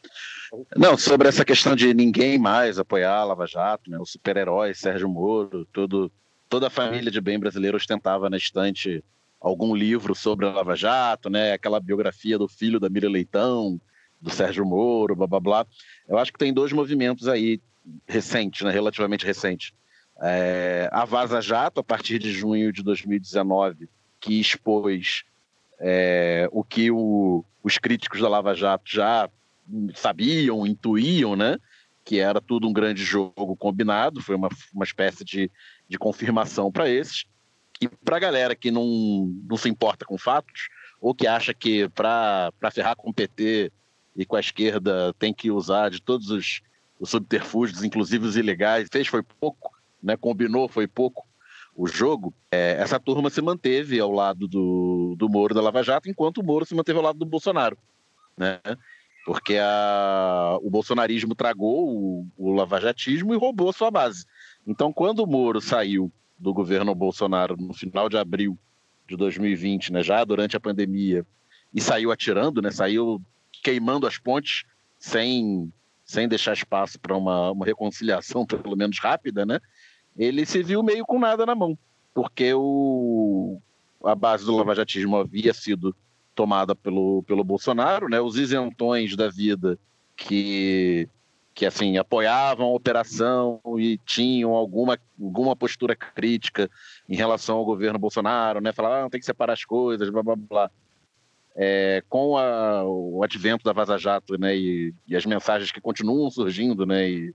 Não, sobre essa questão de ninguém mais apoiar a Lava Jato, né, o super-herói Sérgio Moro, tudo, toda a família de bem brasileiro ostentava na estante algum livro sobre a Lava Jato, né, aquela biografia do filho da Miriam Leitão, do Sérgio Moro, blá blá blá. Eu acho que tem dois movimentos aí recentes, né, relativamente recentes. É, a Vaza Jato, a partir de junho de 2019, que expôs é, o que o, os críticos da Lava Jato já sabiam, intuíam, né? Que era tudo um grande jogo combinado, foi uma, uma espécie de, de confirmação para esses. E para a galera que não, não se importa com fatos, ou que acha que para ferrar com o PT e com a esquerda tem que usar de todos os, os subterfúgios, inclusive os ilegais, fez foi pouco, né? combinou foi pouco, o jogo, é, essa turma se manteve ao lado do, do Moro da Lava Jato, enquanto o Moro se manteve ao lado do Bolsonaro. Né? Porque a, o bolsonarismo tragou o, o lavajatismo e roubou sua base. Então, quando o Moro saiu do governo Bolsonaro no final de abril de 2020, né, já durante a pandemia, e saiu atirando, né, saiu queimando as pontes sem, sem deixar espaço para uma, uma reconciliação, [laughs] pelo menos rápida, né? ele se viu meio com nada na mão, porque o, a base do lavajatismo havia sido tomada pelo, pelo Bolsonaro, né? Os isentões da vida que que assim apoiavam a operação e tinham alguma, alguma postura crítica em relação ao governo Bolsonaro, né? Falavam, ah, tem que separar as coisas, blá blá blá. É, com a, o advento da Vaza Jato, né, e, e, as mensagens que continuam surgindo, né, e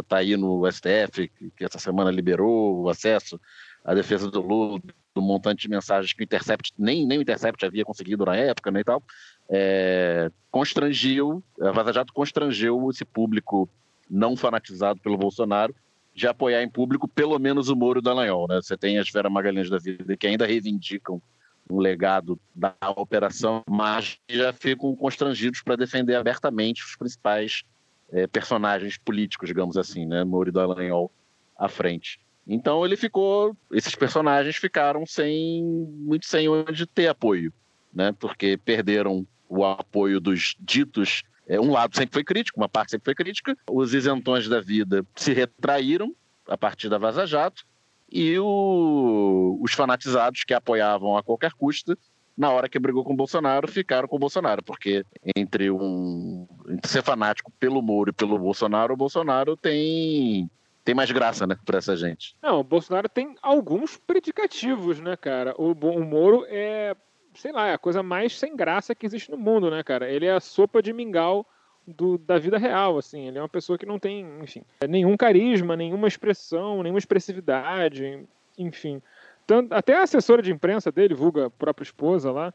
está ah, aí no STF, que, que, essa semana liberou o acesso a defesa do Lula, do montante de mensagens que o Intercept, nem, nem o Intercept havia conseguido na época, né, e tal, é, constrangiu, a Vaza Jato constrangeu esse público não fanatizado pelo Bolsonaro de apoiar em público pelo menos o Moro e o Dallagnol. Né? Você tem as Vera Magalhães da vida que ainda reivindicam um legado da operação, mas já ficam constrangidos para defender abertamente os principais é, personagens políticos, digamos assim, né? Moro Dallagnol à frente. Então ele ficou, esses personagens ficaram sem muito sem onde ter apoio, né? Porque perderam o apoio dos ditos. É, um lado sempre foi crítico, uma parte sempre foi crítica. Os isentões da vida se retraíram a partir da Vaza Jato e o, os fanatizados que apoiavam a qualquer custo, na hora que brigou com o Bolsonaro, ficaram com o Bolsonaro, porque entre um entre ser fanático pelo Moro e pelo Bolsonaro, o Bolsonaro tem tem mais graça, né, para essa gente. Não, o Bolsonaro tem alguns predicativos, né, cara? O, o Moro é, sei lá, é a coisa mais sem graça que existe no mundo, né, cara? Ele é a sopa de mingau do, da vida real, assim. Ele é uma pessoa que não tem, enfim, nenhum carisma, nenhuma expressão, nenhuma expressividade, enfim. Tanto, até a assessora de imprensa dele, vulga a própria esposa lá,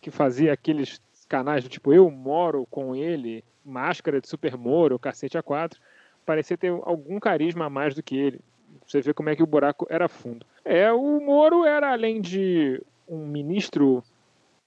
que fazia aqueles canais do tipo Eu Moro com ele, Máscara de Super Moro, Cacete A4, parecia ter algum carisma a mais do que ele. Você vê como é que o buraco era fundo. É, o Moro era, além de um ministro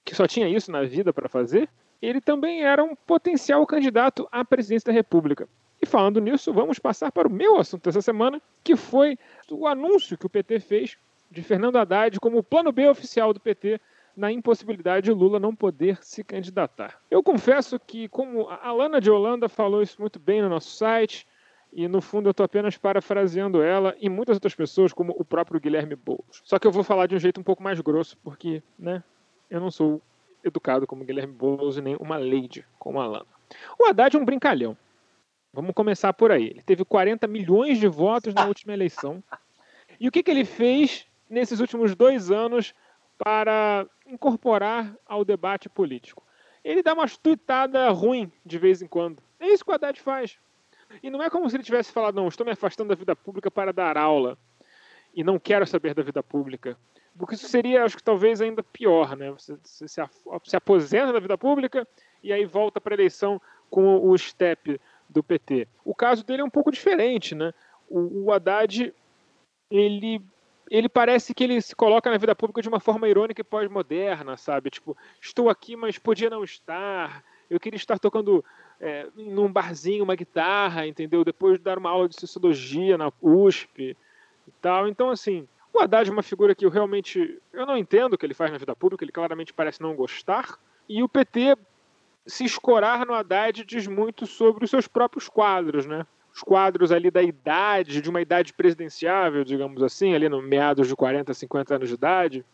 que só tinha isso na vida para fazer, ele também era um potencial candidato à presidência da República. E falando nisso, vamos passar para o meu assunto dessa semana, que foi o anúncio que o PT fez de Fernando Haddad como o plano B oficial do PT na impossibilidade de Lula não poder se candidatar. Eu confesso que, como a Alana de Holanda falou isso muito bem no nosso site, e no fundo eu estou apenas parafraseando ela e muitas outras pessoas, como o próprio Guilherme Boulos. Só que eu vou falar de um jeito um pouco mais grosso, porque né, eu não sou educado como Guilherme Boulos e nem uma lady como a Lana. O Haddad é um brincalhão. Vamos começar por aí. Ele teve 40 milhões de votos na última eleição. E o que, que ele fez nesses últimos dois anos para incorporar ao debate político? Ele dá uma tuitada ruim de vez em quando. É isso que o Haddad faz. E não é como se ele tivesse falado, não, estou me afastando da vida pública para dar aula. E não quero saber da vida pública. Porque isso seria, acho que talvez ainda pior, né? Você, se, se aposenta da vida pública e aí volta para a eleição com o step do PT. O caso dele é um pouco diferente, né? O, o Haddad, ele ele parece que ele se coloca na vida pública de uma forma irônica e pós-moderna, sabe? Tipo, estou aqui, mas podia não estar. Eu queria estar tocando é, num barzinho uma guitarra, entendeu? Depois de dar uma aula de sociologia na USP e tal. Então, assim, o Haddad é uma figura que eu realmente eu não entendo o que ele faz na vida pública, ele claramente parece não gostar. E o PT se escorar no Haddad diz muito sobre os seus próprios quadros, né? Os quadros ali da idade, de uma idade presidenciável, digamos assim, ali no meados de 40, 50 anos de idade,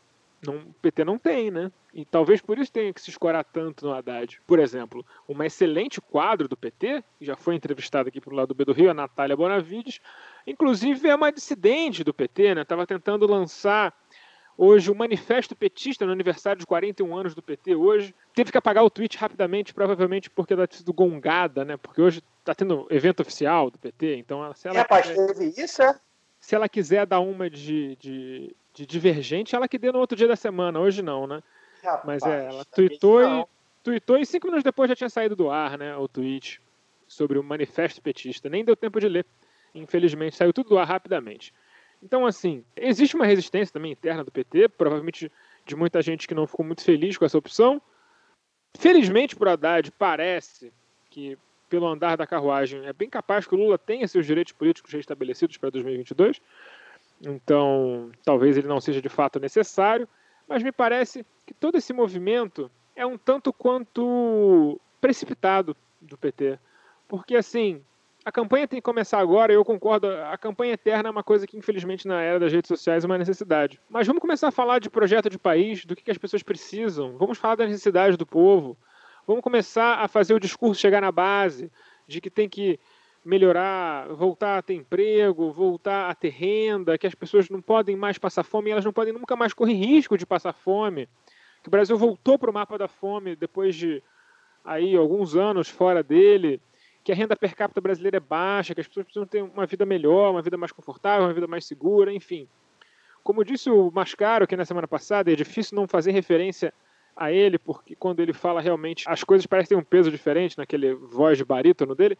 não, o PT não tem, né? E talvez por isso tenha que se escorar tanto no Haddad. Por exemplo, uma excelente quadro do PT, que já foi entrevistada aqui pelo lado do B do Rio, a Natália Bonavides, inclusive é uma dissidente do PT, né? Estava tentando lançar hoje o manifesto petista no aniversário de 41 anos do PT hoje. Teve que apagar o tweet rapidamente, provavelmente porque ela tinha sido gongada, né? Porque hoje está tendo evento oficial do PT, então se ela Rapaz, teve isso, é? Se ela quiser dar uma de, de, de divergente, ela que dê no outro dia da semana, hoje não, né? Rapaz, Mas é, ela tweetou e, tweetou e cinco minutos depois já tinha saído do ar, né? O tweet sobre o manifesto petista. Nem deu tempo de ler. Infelizmente, saiu tudo do ar rapidamente. Então, assim, existe uma resistência também interna do PT, provavelmente de muita gente que não ficou muito feliz com essa opção. Felizmente, para Haddad, parece que, pelo andar da carruagem, é bem capaz que o Lula tenha seus direitos políticos restabelecidos para 2022. Então, talvez ele não seja de fato necessário mas me parece que todo esse movimento é um tanto quanto precipitado do PT. Porque, assim, a campanha tem que começar agora, eu concordo, a campanha eterna é uma coisa que, infelizmente, na era das redes sociais é uma necessidade. Mas vamos começar a falar de projeto de país, do que as pessoas precisam, vamos falar das necessidades do povo, vamos começar a fazer o discurso chegar na base, de que tem que melhorar, voltar a ter emprego, voltar a ter renda, que as pessoas não podem mais passar fome, elas não podem nunca mais correr risco de passar fome. Que o Brasil voltou para o mapa da fome depois de aí alguns anos fora dele, que a renda per capita brasileira é baixa, que as pessoas precisam ter uma vida melhor, uma vida mais confortável, uma vida mais segura, enfim. Como disse o Mascaro aqui na semana passada, é difícil não fazer referência a ele, porque quando ele fala realmente as coisas parecem ter um peso diferente naquele voz de barítono dele.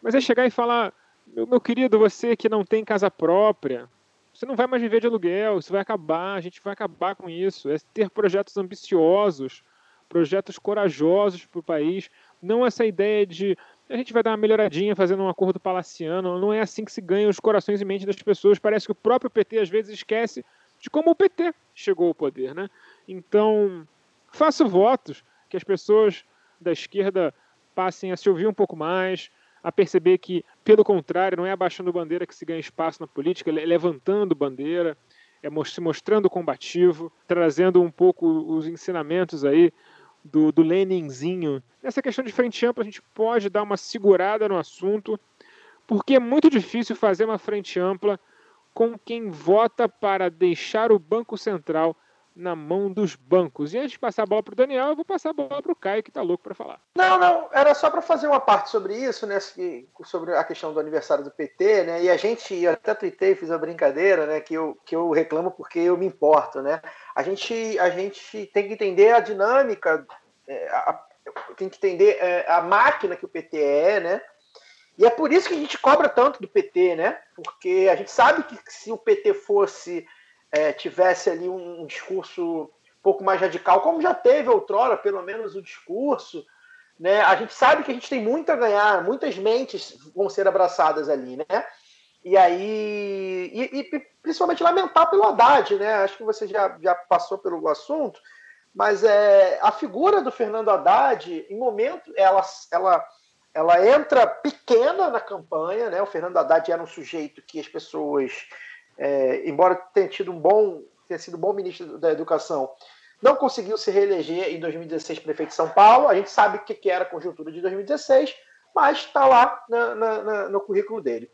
Mas é chegar e falar: meu, meu querido, você que não tem casa própria, você não vai mais viver de aluguel, isso vai acabar, a gente vai acabar com isso. É ter projetos ambiciosos, projetos corajosos para o país, não essa ideia de a gente vai dar uma melhoradinha fazendo um acordo palaciano, não é assim que se ganha os corações e mentes das pessoas. Parece que o próprio PT às vezes esquece de como o PT chegou ao poder, né? Então, faço votos que as pessoas da esquerda passem a se ouvir um pouco mais, a perceber que, pelo contrário, não é abaixando bandeira que se ganha espaço na política, é levantando bandeira, é se mostrando combativo, trazendo um pouco os ensinamentos aí do, do Leninzinho. Nessa questão de frente ampla, a gente pode dar uma segurada no assunto, porque é muito difícil fazer uma frente ampla com quem vota para deixar o Banco Central na mão dos bancos. E antes de passar a bola para o Daniel, eu vou passar a bola para o Caio, que está louco para falar. Não, não, era só para fazer uma parte sobre isso, né, sobre a questão do aniversário do PT, né, e a gente, eu até tuitei, fiz uma brincadeira, né, que eu, que eu reclamo porque eu me importo, né, a gente, a gente tem que entender a dinâmica, é, a, tem que entender é, a máquina que o PT é, né, e é por isso que a gente cobra tanto do PT, né, porque a gente sabe que se o PT fosse é, tivesse ali um, um discurso um pouco mais radical, como já teve outrora, pelo menos o discurso, né? A gente sabe que a gente tem muito a ganhar, muitas mentes vão ser abraçadas ali, né? E aí, e, e principalmente lamentar pelo Haddad, né? Acho que você já, já passou pelo assunto, mas é, a figura do Fernando Haddad, em momento, ela, ela, ela entra pequena na campanha, né? O Fernando Haddad era um sujeito que as pessoas é, embora tenha tido um bom, tenha sido um bom ministro da Educação, não conseguiu se reeleger em 2016 prefeito de São Paulo. A gente sabe o que era a conjuntura de 2016, mas está lá na, na, na, no currículo dele.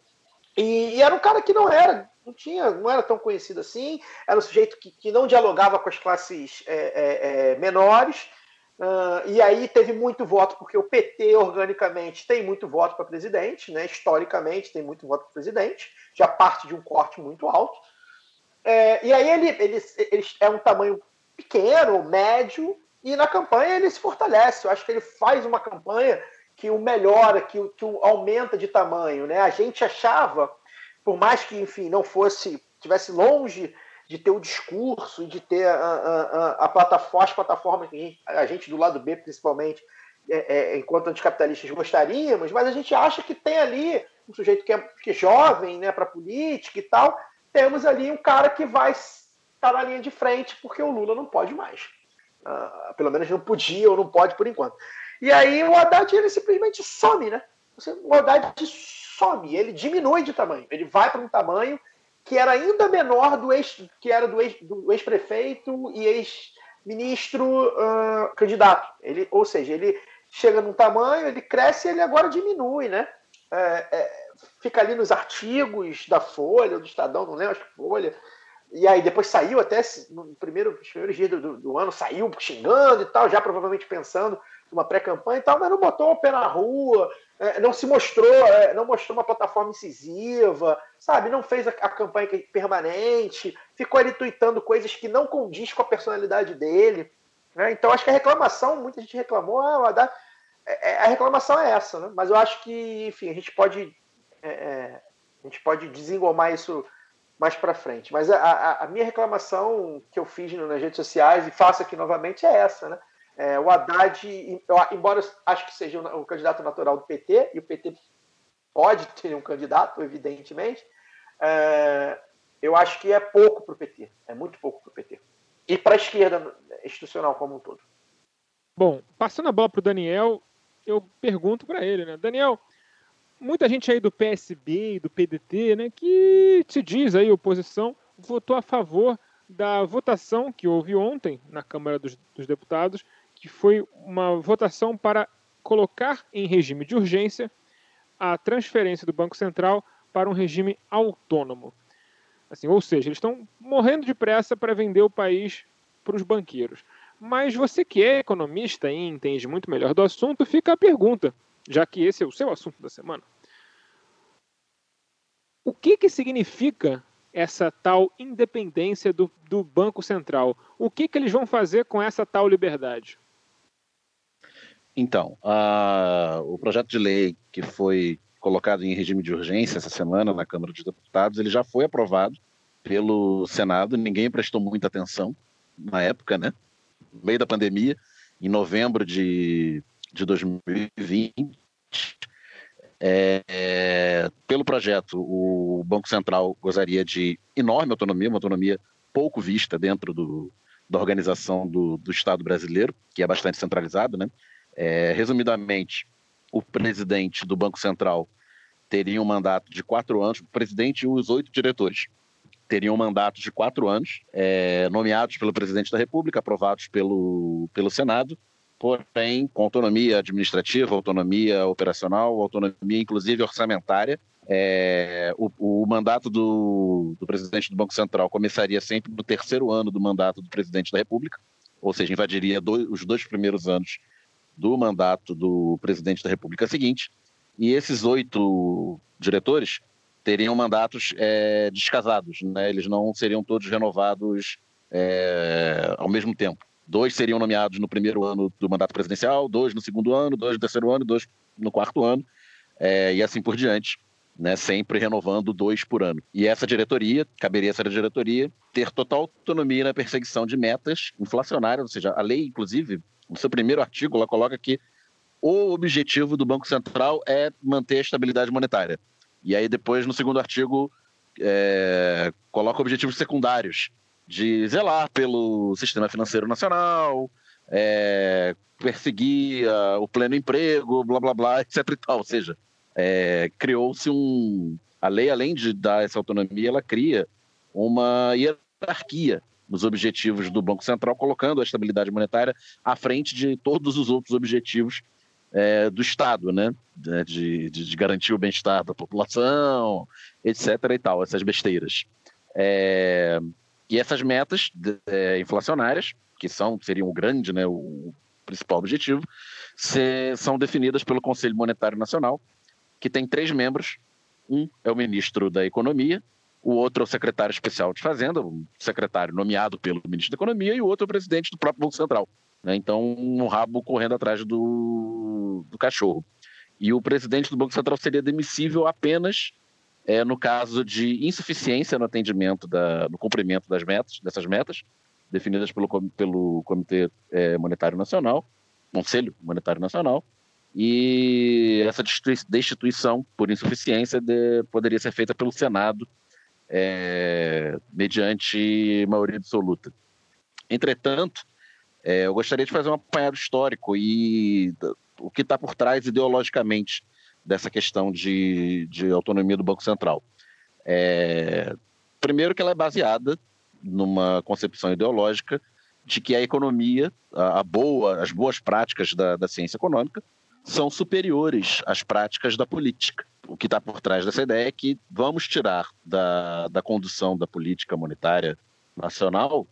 E, e, era um cara que não era, não tinha, não era tão conhecido assim. Era um sujeito que, que não dialogava com as classes é, é, é menores. Uh, e aí teve muito voto, porque o PT, organicamente, tem muito voto para presidente, né? historicamente tem muito voto para presidente já parte de um corte muito alto. É, e aí ele, ele, ele é um tamanho pequeno, médio, e na campanha ele se fortalece. Eu acho que ele faz uma campanha que o melhora, que o, que o aumenta de tamanho. Né? A gente achava, por mais que, enfim, não fosse, tivesse longe de ter o discurso e de ter a, a, a plataforma, as plataformas que a gente, do lado B, principalmente, é, é, enquanto anticapitalistas gostaríamos, mas a gente acha que tem ali um sujeito que é, que é jovem né, para política e tal, temos ali um cara que vai estar na linha de frente porque o Lula não pode mais. Uh, pelo menos não podia ou não pode por enquanto. E aí o Haddad ele simplesmente some, né? O Haddad some, ele diminui de tamanho, ele vai para um tamanho que era ainda menor do ex, que era do, ex, do ex-prefeito e ex-ministro uh, candidato. Ele, ou seja, ele chega num tamanho, ele cresce e ele agora diminui, né? É, é, fica ali nos artigos da Folha, do Estadão, não lembro, acho que Folha. E aí depois saiu até no primeiro, nos primeiros dias do, do, ano, saiu xingando e tal, já provavelmente pensando numa pré-campanha e tal, mas não botou o pé na rua, não se mostrou, é, não mostrou uma plataforma incisiva, sabe? Não fez a, campanha permanente, ficou ali tweetando coisas que não condiz com a personalidade dele. Né? Então acho que a reclamação, muita gente reclamou, ah, Haddad é, é, a reclamação é essa, né? Mas eu acho que, enfim, a gente pode, é, é a gente pode desengomar isso mais para frente. Mas a, a, a, minha reclamação que eu fiz nas redes sociais e faço aqui novamente é essa, né? É, o Haddad, embora acho que seja o, o candidato natural do PT, e o PT pode ter um candidato, evidentemente, é, eu acho que é pouco para o PT, é muito pouco para o PT. E para a esquerda institucional como um todo. Bom, passando a bola para o Daniel, eu pergunto para ele, né? Daniel, muita gente aí do PSB e do PDT, né, que se diz aí oposição, votou a favor da votação que houve ontem na Câmara dos, dos Deputados, que foi uma votação para colocar em regime de urgência a transferência do Banco Central para um regime autônomo. Assim, ou seja, eles estão morrendo de pressa para vender o país para os banqueiros. Mas você que é economista e entende muito melhor do assunto, fica a pergunta, já que esse é o seu assunto da semana. O que, que significa essa tal independência do, do Banco Central. O que, que eles vão fazer com essa tal liberdade? Então, o projeto de lei que foi colocado em regime de urgência essa semana na Câmara dos Deputados, ele já foi aprovado pelo Senado, ninguém prestou muita atenção na época, né? No meio da pandemia, em novembro de, de 2020. É, é, pelo projeto, o Banco Central gozaria de enorme autonomia, uma autonomia pouco vista dentro do, da organização do, do Estado brasileiro, que é bastante centralizado. Né? É, resumidamente, o presidente do Banco Central teria um mandato de quatro anos, o presidente e os oito diretores teriam um mandato de quatro anos, é, nomeados pelo presidente da República, aprovados pelo, pelo Senado, porém com autonomia administrativa, autonomia operacional, autonomia inclusive orçamentária. É, o, o, mandato do, do, presidente do Banco Central começaria sempre no terceiro ano do mandato do presidente da República, ou seja, invadiria dois, os dois primeiros anos do mandato do presidente da República seguinte. E esses oito diretores teriam mandatos é, descasados, né? eles não seriam todos renovados é, ao mesmo tempo. Dois seriam nomeados no primeiro ano do mandato presidencial, dois no segundo ano, dois no terceiro ano, dois no quarto ano, é, e assim por diante, né? sempre renovando dois por ano. E essa diretoria, caberia essa diretoria, ter total autonomia na perseguição de metas inflacionárias, ou seja, a lei, inclusive, no seu primeiro artigo, ela coloca que o objetivo do Banco Central é manter a estabilidade monetária. E aí depois, no segundo artigo, é, coloca objetivos secundários de zelar pelo sistema financeiro nacional, é, perseguir uh, o pleno emprego, blá blá blá, [laughs] etc e tal. Ou seja, é, criou-se um. A lei, além de dar essa autonomia, ela cria uma hierarquia nos objetivos do Banco Central, colocando a estabilidade monetária à frente de todos os outros objetivos é, do Estado, né? De, de, de garantir o bem-estar da população, etc. e tal, essas besteiras. É, e essas metas é, inflacionárias, que são seriam o grande, né, o principal objetivo, se, são definidas pelo Conselho Monetário Nacional, que tem três membros. Um é o ministro da Economia, o outro é o secretário especial de Fazenda, o secretário nomeado pelo ministro da Economia, e o outro é o presidente do próprio Banco Central. Né? Então, um rabo correndo atrás do, do cachorro. E o presidente do Banco Central seria demissível apenas é, no caso de insuficiência no atendimento, da, no cumprimento das metas, dessas metas, definidas pelo, pelo Comitê é, Monetário Nacional, Conselho Monetário Nacional, e essa destituição por insuficiência de, poderia ser feita pelo Senado é, mediante maioria absoluta. Entretanto, é, eu gostaria de fazer um apanhado histórico e o que está por trás ideologicamente dessa questão de, de autonomia do Banco Central. É, primeiro que ela é baseada numa concepção ideológica de que a economia, a, a boa, as boas práticas da, da ciência econômica são superiores às práticas da política. O que está por trás dessa ideia é que vamos tirar da, da condução da política monetária nacional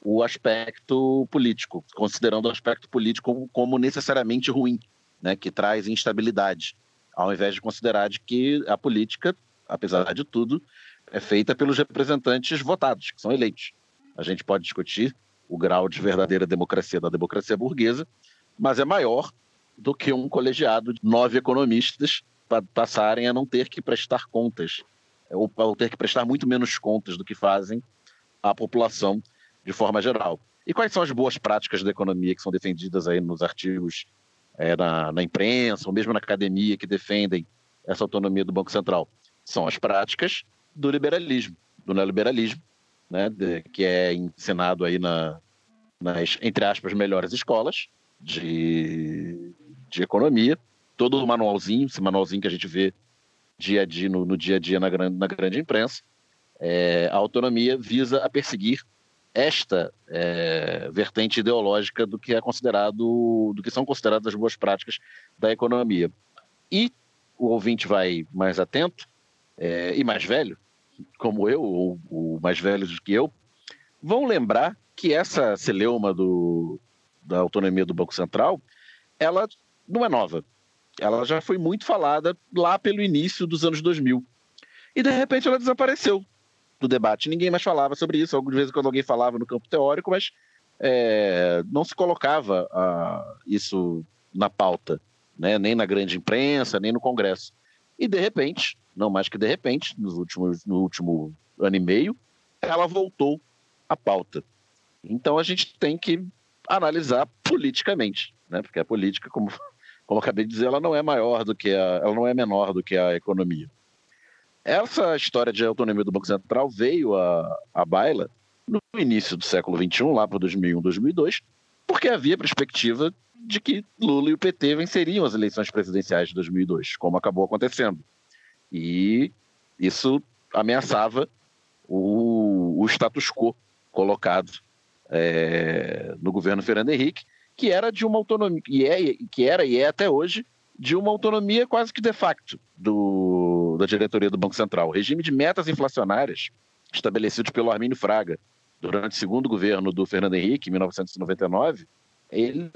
o aspecto político, considerando o aspecto político como necessariamente ruim, né, que traz instabilidade, ao invés de considerar de que a política, apesar de tudo, é feita pelos representantes votados, que são eleitos. A gente pode discutir o grau de verdadeira democracia da democracia burguesa, mas é maior do que um colegiado de nove economistas passarem a não ter que prestar contas, ou, ou ter que prestar muito menos contas do que fazem à população de forma geral. E quais são as boas práticas da economia que são defendidas aí nos artigos é, na, na, imprensa, ou mesmo na academia, que defendem essa autonomia do Banco Central? São as práticas do liberalismo, do neoliberalismo, né, de, que é ensinado aí na, nas, entre aspas, melhores escolas de, de economia. Todo o manualzinho, esse manualzinho que a gente vê dia a dia, no, no dia a dia na, na grande imprensa, é, a autonomia visa a perseguir esta é, vertente ideológica do que é considerado, do que são consideradas as boas práticas da economia. E o ouvinte vai mais atento é, e mais velho, como eu, ou, ou mais velho do que eu, vão lembrar que essa celeuma do, da autonomia do Banco Central, ela não é nova. Ela já foi muito falada lá pelo início dos anos 2000. E de repente ela desapareceu do debate. Ninguém mais falava sobre isso. Algumas vezes quando alguém falava no campo teórico, mas é, não se colocava ah, isso na pauta, né? nem na grande imprensa, nem no Congresso. E de repente, não mais que de repente, nos últimos, no último ano e meio, ela voltou à pauta. Então a gente tem que analisar politicamente, né? porque a política, como, como acabei de dizer, ela não é maior do que a, ela não é menor do que a economia. Essa história de autonomia do Banco Central veio à, à baila no início do século XXI, lá para 2001, 2002, porque havia perspectiva de que Lula e o PT venceriam as eleições presidenciais de 2002, como acabou acontecendo. E isso ameaçava o, o status quo colocado é, no governo Fernando Henrique, que era de uma autonomia, e é, que era e é até hoje, de uma autonomia quase que de facto do, da diretoria do Banco Central. O regime de metas inflacionárias estabelecidos pelo Armínio Fraga durante o segundo governo do Fernando Henrique, em 1999, ele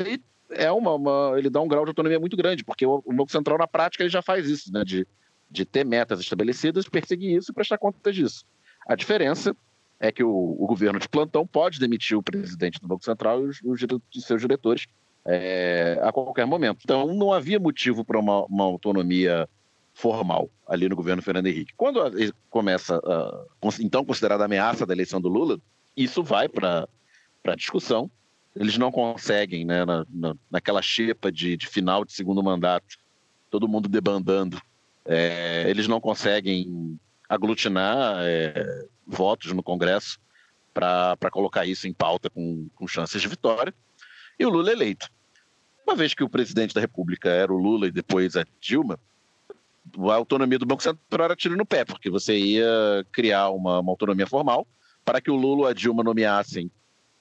é uma, uma, ele dá um grau de autonomia muito grande, porque o, o Banco Central, na prática, ele já faz isso, né, de, de ter metas estabelecidas, perseguir isso e prestar contas disso. A diferença é que o, o, governo de plantão pode demitir o presidente do Banco Central e os, os seus diretores é, a qualquer momento. Então, não havia motivo para uma, uma, autonomia formal ali no governo Fernando Henrique. Quando começa, então considerada ameaça da eleição do Lula, isso vai para a discussão. Eles não conseguem, né, na, na, naquela xepa de, de final de segundo mandato, todo mundo debandando, é, eles não conseguem aglutinar é, votos no Congresso para colocar isso em pauta com, com chances de vitória. E o Lula eleito. Uma vez que o presidente da República era o Lula e depois a Dilma, a autonomia do Banco Central era tiro no pé, porque você ia criar uma, uma autonomia formal para que o Lula e a Dilma nomeassem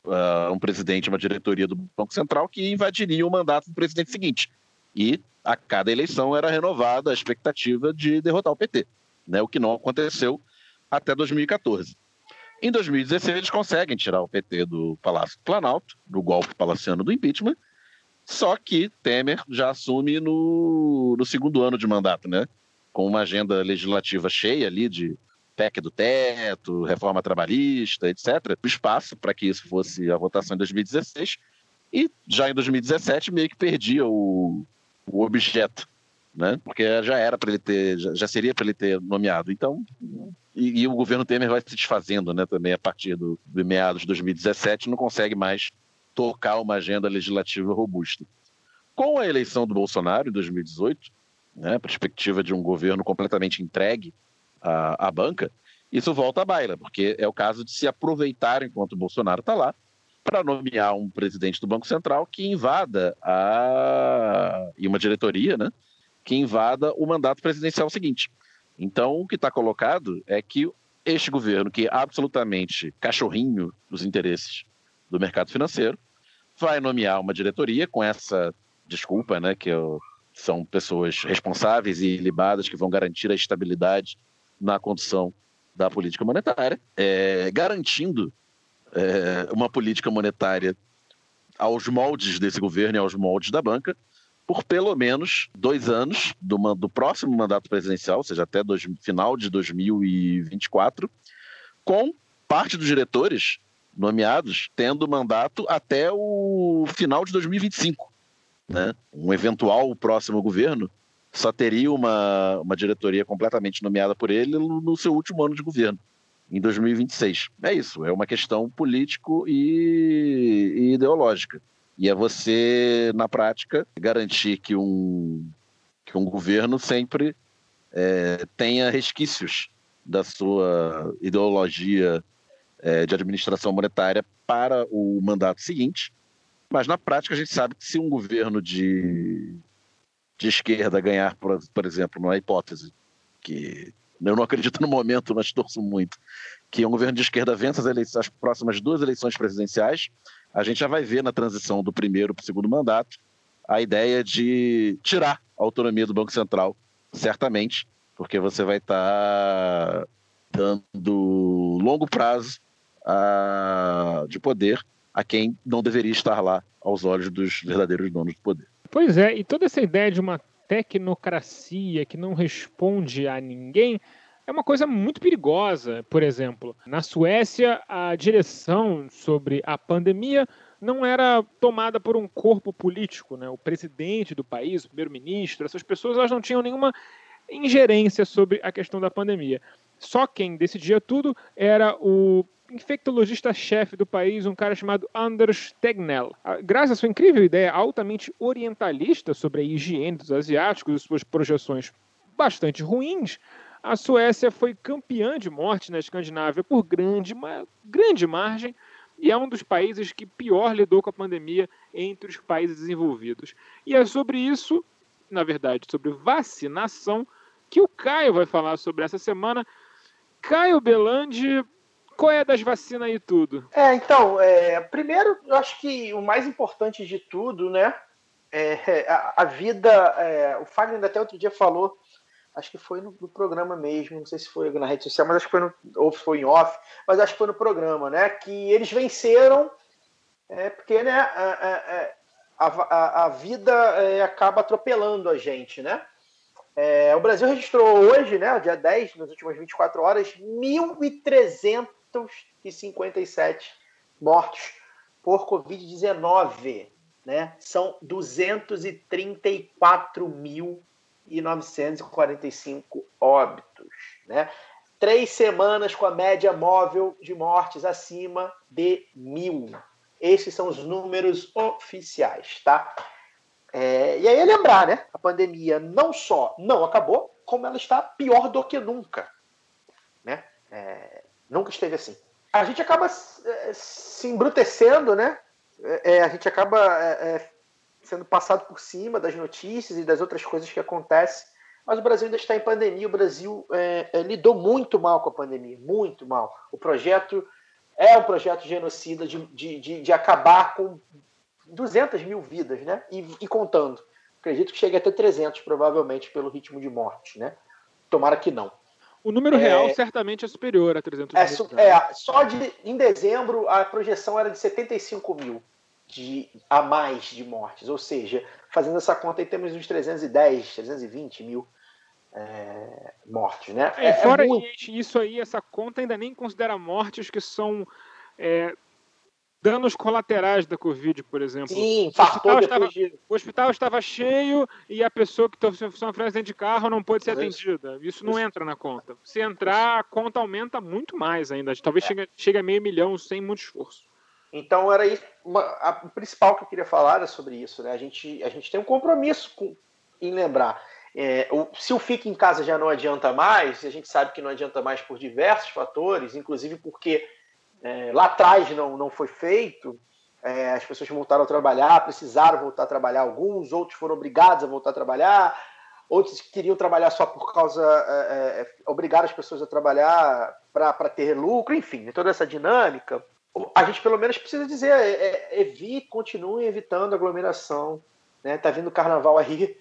uh, um presidente, uma diretoria do Banco Central que invadiria o mandato do presidente seguinte. E a cada eleição era renovada a expectativa de derrotar o PT, né, o que não aconteceu até 2014. Em 2016, eles conseguem tirar o PT do Palácio do Planalto, do golpe palaciano do impeachment, só que Temer já assume no, no segundo ano de mandato, né? Com uma agenda legislativa cheia ali de PEC do teto, reforma trabalhista, etc. Espaço para que isso fosse a votação em 2016. E já em 2017 meio que perdia o, o objeto, né? Porque já era para ele ter, já, seria para ele ter nomeado. Então, e, e, o governo Temer vai se desfazendo, né? Também a partir do, do meados de 2017 não consegue mais tocar uma agenda legislativa robusta. Com a eleição do Bolsonaro em 2018, né, a perspectiva de um governo completamente entregue à, à banca, isso volta à baila, porque é o caso de se aproveitar enquanto o Bolsonaro está lá para nomear um presidente do Banco Central que invada a e uma diretoria, né, que invada o mandato presidencial seguinte. Então, o que está colocado é que este governo, que é absolutamente cachorrinho dos interesses do mercado financeiro, vai nomear uma diretoria com essa desculpa, né, que eu, são pessoas responsáveis e libadas que vão garantir a estabilidade na condução da política monetária, é, garantindo é, uma política monetária aos moldes desse governo e aos moldes da banca, por pelo menos dois anos do, do próximo mandato presidencial, ou seja, até dois, final de 2024, com parte dos diretores nomeados tendo mandato até o final de 2025. Né? Um eventual próximo governo só teria uma, uma diretoria completamente nomeada por ele no seu último ano de governo, em 2026. É isso, é uma questão político e, e ideológica. E é você, na prática, garantir que um, que um governo sempre é, tenha resquícios da sua ideologia é, de administração monetária para o mandato seguinte. Mas na prática a gente sabe que se um governo de, de esquerda ganhar, por, por exemplo, numa hipótese que eu não acredito no momento, mas torço muito, que um governo de esquerda vença as, eleições, as próximas duas eleições presidenciais, a gente já vai ver na transição do primeiro para o segundo mandato a ideia de tirar a autonomia do Banco Central, certamente, porque você vai estar tá dando longo prazo a, de poder a quem não deveria estar lá aos olhos dos verdadeiros donos do poder. Pois é, e toda essa ideia de uma tecnocracia que não responde a ninguém é uma coisa muito perigosa. Por exemplo, na Suécia, a direção sobre a pandemia não era tomada por um corpo político, né? O presidente do país, o primeiro-ministro, essas pessoas elas não tinham nenhuma ingerência sobre a questão da pandemia. Só quem decidia tudo era o infectologista-chefe do país, um cara chamado Anders Tegnell. Ah, graças à sua incrível ideia altamente orientalista sobre a higiene dos asiáticos e suas projeções bastante ruins, a Suécia foi campeã de morte na Escandinávia por grande, grande margem e é um dos países que pior lidou com a pandemia entre os países desenvolvidos. E é sobre isso, na verdade, sobre vacinação, que o Caio vai falar sobre essa semana. Caio Belandi, qual é das vacinas e tudo? É, então, é, primeiro, eu acho que o mais importante de tudo, né, é a, a vida. É, o Fagner até outro dia falou, acho que foi no, no, programa mesmo, não sei se foi na rede social, mas acho que foi no, ou foi em off, mas acho que foi no programa, né, que eles venceram, é, porque, né, a, a, a, a vida é, acaba atropelando a gente, né? É, o Brasil registrou hoje, né, dia 10, nas últimas 24 horas, 1.357 mortos por Covid-19. Né? São 234.945 óbitos. Né? Três semanas com a média móvel de mortes acima de mil. Esses são os números oficiais, tá? É, e aí é lembrar, né? A pandemia não só não acabou, como ela está pior do que nunca. Né? É, nunca esteve assim. A gente acaba é, se embrutecendo, né? É, é, a gente acaba é, sendo passado por cima das notícias e das outras coisas que acontecem. Mas o Brasil ainda está em pandemia. O Brasil lidou muito mal com a pandemia, muito mal. O projeto é um projeto genocida de, de, de, de acabar com 200 mil vidas, né? E, e, contando. Acredito que chegue até 300, provavelmente, pelo ritmo de morte, né? Tomara que não. O número real é, certamente é superior a 300 é, mil. Né? É, só de, em dezembro a projeção era de 75 mil de, a mais de mortes. Ou seja, fazendo essa conta aí, temos uns 310, 320 mil é, mortes, né? É, é, é fora muito... isso aí, essa conta ainda nem considera mortes que são é, danos colaterais da Covid, por exemplo. Sim, o hospital, estava, o hospital estava cheio e a pessoa que estava frente dentro de carro não pôde ser atendida. Isso não entra na conta. Se entrar, a conta aumenta muito mais ainda. Talvez é. chegue, chegue a meio milhão sem muito esforço. Então era isso. Uma, a, o principal que eu queria falar era sobre isso. Né? A, gente, a gente tem um compromisso com, em lembrar. É, o, se o fique em casa já não adianta mais, a gente sabe que não adianta mais por diversos fatores, inclusive porque é, lá atrás não, não foi feito, é, as pessoas voltaram a trabalhar, precisaram voltar a trabalhar alguns, outros foram obrigados a voltar a trabalhar, outros queriam trabalhar só por causa. É, é obrigar as pessoas a trabalhar para ter lucro, enfim, toda essa dinâmica. A gente pelo menos precisa dizer, é, é, evite, continue evitando aglomeração. Né? Tá vindo carnaval aí.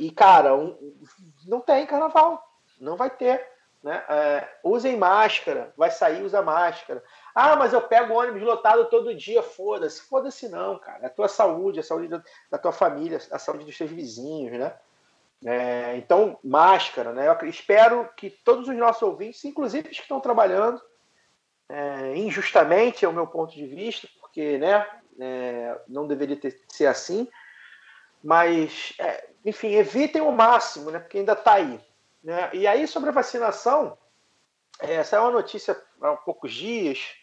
e, cara, um, não tem carnaval. Não vai ter. Né? É, usem máscara, vai sair, usa máscara. Ah, mas eu pego ônibus lotado todo dia, foda-se. Foda-se não, cara. É a tua saúde, a saúde da, da tua família, a saúde dos teus vizinhos, né? É, então, máscara, né? Eu espero que todos os nossos ouvintes, inclusive os que estão trabalhando, é, injustamente, é o meu ponto de vista, porque né, é, não deveria ter, ser assim, mas, é, enfim, evitem o máximo, né? Porque ainda está aí. Né? E aí, sobre a vacinação, é, saiu uma notícia há poucos dias.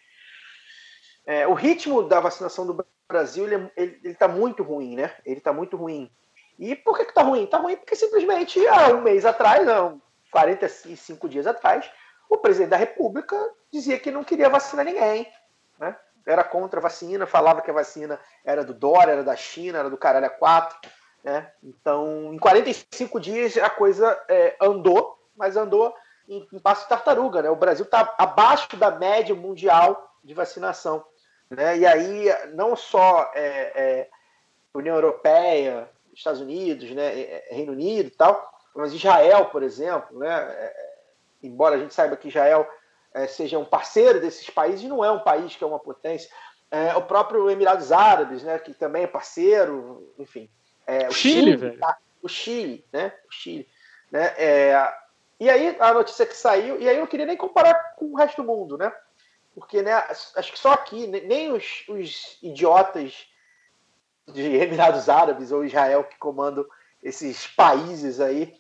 É, o ritmo da vacinação do Brasil ele está muito ruim, né? Ele está muito ruim. E por que está ruim? Está ruim porque simplesmente há um mês atrás, não, 45 dias atrás, o presidente da República dizia que não queria vacinar ninguém. Né? Era contra a vacina, falava que a vacina era do Dória, era da China, era do caralho a 4. Né? Então, em 45 dias a coisa é, andou, mas andou em, em passo de tartaruga. Né? O Brasil está abaixo da média mundial de vacinação. Né? E aí, não só é, é, União Europeia, Estados Unidos, né, é, Reino Unido e tal, mas Israel, por exemplo, né, é, embora a gente saiba que Israel seja um parceiro desses países, não é um país que é uma potência. o próprio Emirados Árabes, né, que também é parceiro, enfim. É, o Chile, Chile, velho. Tá, o Chile, né? O Chile. Né? É, E aí, a notícia que saiu, e aí eu não queria nem comparar com o resto do mundo, né? Porque, né, acho que só aqui, nem os, os idiotas de Emirados Árabes ou Israel que comandam esses países aí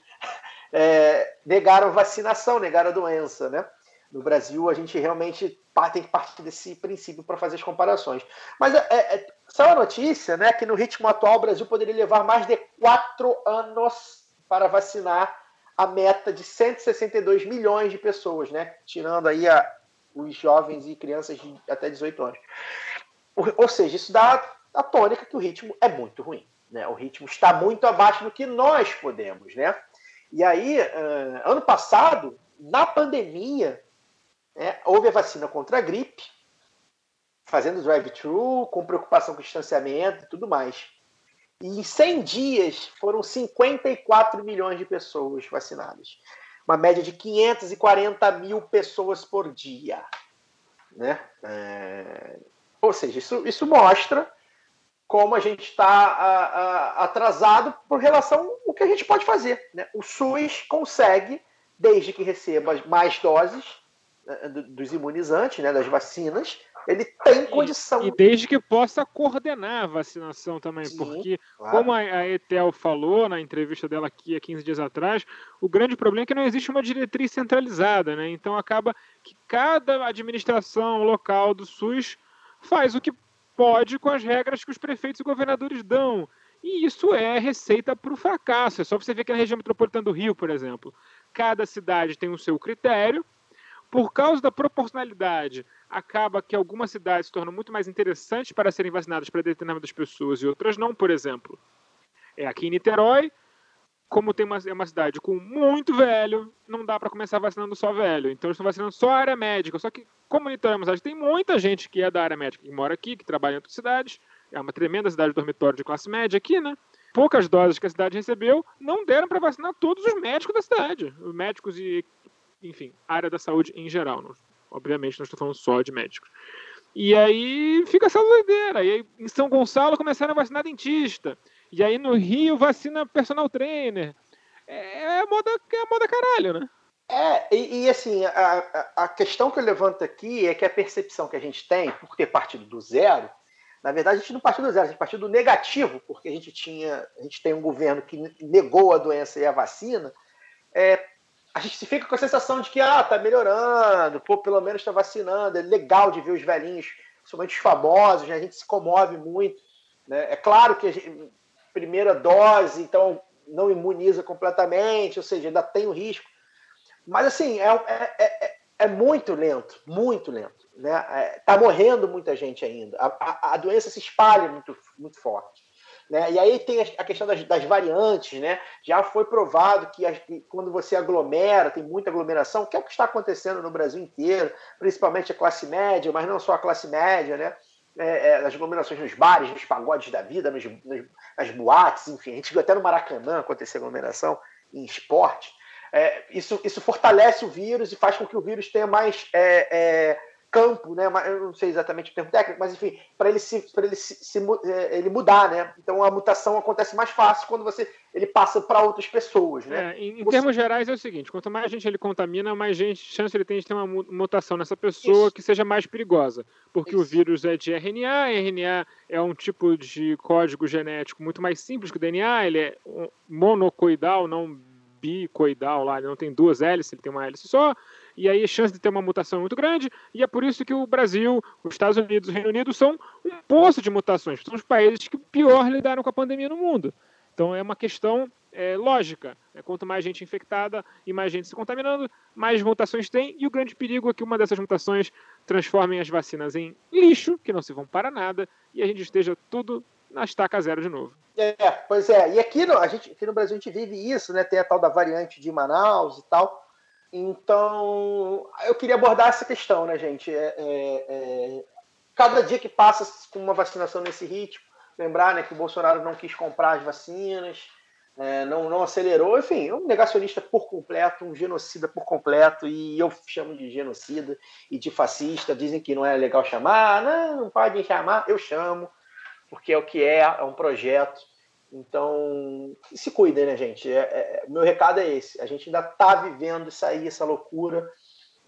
é, negaram vacinação, negaram a doença, né? No Brasil, a gente realmente tem que partir desse princípio para fazer as comparações. Mas é, é, saiu a notícia né, que no ritmo atual o Brasil poderia levar mais de quatro anos para vacinar a meta de 162 milhões de pessoas, né? Tirando aí a, os jovens e crianças de até 18 anos. Ou, seja, isso dá a tônica que o ritmo é muito ruim. Né? O ritmo está muito abaixo do que nós podemos. Né? E aí, ano passado, na pandemia, né, houve a vacina contra a gripe, fazendo drive-thru, com preocupação com o distanciamento e tudo mais. E em 100 dias foram 54 milhões de pessoas vacinadas. Uma média de 540 mil pessoas por dia. Né? É... Ou seja, isso, isso mostra como a gente está atrasado por relação ao que a gente pode fazer. Né? O SUS consegue, desde que receba mais doses né, dos imunizantes, né, das vacinas, ele tem condição. E, e, desde que possa coordenar a vacinação também, Sim, porque, claro. como a, a Etel falou na entrevista dela aqui há 15 dias atrás, o grande problema é que não existe uma diretriz centralizada, né? Então acaba que cada administração local do SUS faz o que pode com as regras que os prefeitos e governadores dão. E isso é receita para o fracasso. É só você ver que na região metropolitana do Rio, por exemplo, cada cidade tem o seu critério. Por causa da proporcionalidade, acaba que algumas cidades se tornam muito mais interessantes para serem vacinadas para determinadas pessoas e outras não. Por exemplo, é aqui em Niterói, como tem uma, é uma cidade com muito velho, não dá para começar vacinando só velho. Então eles estão vacinando só a área médica. Só que, como Niterói é uma cidade, tem muita gente que é da área médica, que mora aqui, que trabalha em outras cidades. É uma tremenda cidade de dormitório de classe média aqui, né? Poucas doses que a cidade recebeu não deram para vacinar todos os médicos da cidade. Os médicos e, enfim, área da saúde em geral. Não, Obviamente, não estou falando só de médicos. E aí fica essa doideira. E aí, em São Gonçalo começaram a vacinar dentista. E aí no Rio vacina personal trainer. É, é moda, é moda caralho, né? É, e, e assim, a, a, questão que eu levanto aqui é que a percepção que a gente tem, por ter partido do zero, na verdade a gente não partiu do zero, a gente partiu do negativo, porque a gente tinha, a gente tem um governo que negou a doença e a vacina, é, a gente fica com a sensação de que ah, tá melhorando, pô, pelo menos está vacinando, é legal de ver os velhinhos, principalmente os famosos, né? a gente se comove muito. Né? É claro que gente, primeira dose, então não imuniza completamente, ou seja, ainda tem o risco. Mas assim, é, é, é, é muito lento, muito lento. Né? É, tá morrendo muita gente ainda. A, a, a doença se espalha muito, muito forte. Né? E aí tem a questão das, das variantes, né? Já foi provado que, as, que, quando você aglomera, tem muita aglomeração, que é o que está acontecendo no Brasil inteiro, principalmente a classe média, mas não só a classe média, né? É, é, as aglomerações nos bares, nos pagodes da vida, nos, nos, nas boates, enfim. A gente viu até no Maracanã acontecer aglomeração em esporte. É, isso, isso fortalece o vírus e faz com que o vírus tenha mais é, é, campo, né? Eu não sei exatamente o termo técnico, mas enfim, para ele se, para ele se, se, é, ele mudar, né? Então a mutação acontece mais fácil quando você ele passa para outras pessoas, né? É, em, em você... termos gerais é o seguinte: quanto mais gente ele contamina, mais gente chance ele tem de ter uma mutação nessa pessoa Isso. que seja mais perigosa, porque Isso. o vírus é de RNA, RNA é um tipo de código genético muito mais simples que o DNA, ele é monocoidal, não bicoidal lá, ele não tem duas hélices, ele tem uma hélice só e aí a chance de ter uma mutação é muito grande, e é por isso que o Brasil, os Estados Unidos e o Reino Unido são um poço de mutações, são os países que pior lidaram com a pandemia no mundo. Então é uma questão é, lógica. Né? Quanto mais gente infectada e mais gente se contaminando, mais mutações tem, e o grande perigo é que uma dessas mutações transformem as vacinas em lixo, que não se vão para nada, e a gente esteja tudo na estaca zero de novo. É, pois é. E aqui no, a gente, aqui no Brasil a gente vive isso, né? Tem a tal da variante de Manaus e tal. Então, eu queria abordar essa questão, né, gente? É, é, é, cada dia que passa com uma vacinação nesse ritmo, lembrar né, que o Bolsonaro não quis comprar as vacinas, é, não, não acelerou, enfim, um negacionista por completo, um genocida por completo, e eu chamo de genocida e de fascista. Dizem que não é legal chamar, não, não pode chamar, eu chamo, porque é o que é, é um projeto Então, se cuidem, né, gente? É, é, meu recado é esse. A gente ainda está vivendo isso aí, essa loucura.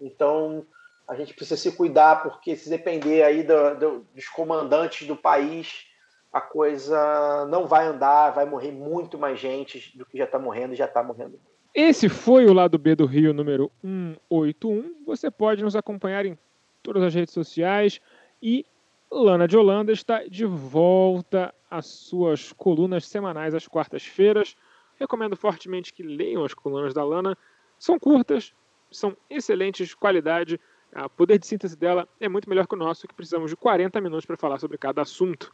Então, a gente precisa se cuidar, porque se depender aí do, do, dos comandantes do país, a coisa não vai andar, vai morrer muito mais gente do que já está morrendo e já está morrendo. Esse foi o lado B do Rio número 181. Você pode nos acompanhar em todas as redes sociais e Lana de Holanda está de volta às suas colunas semanais às quartas-feiras. Recomendo fortemente que leiam as colunas da Lana. São curtas, são excelentes qualidade. O poder de síntese dela é muito melhor que o nosso, que precisamos de 40 minutos para falar sobre cada assunto.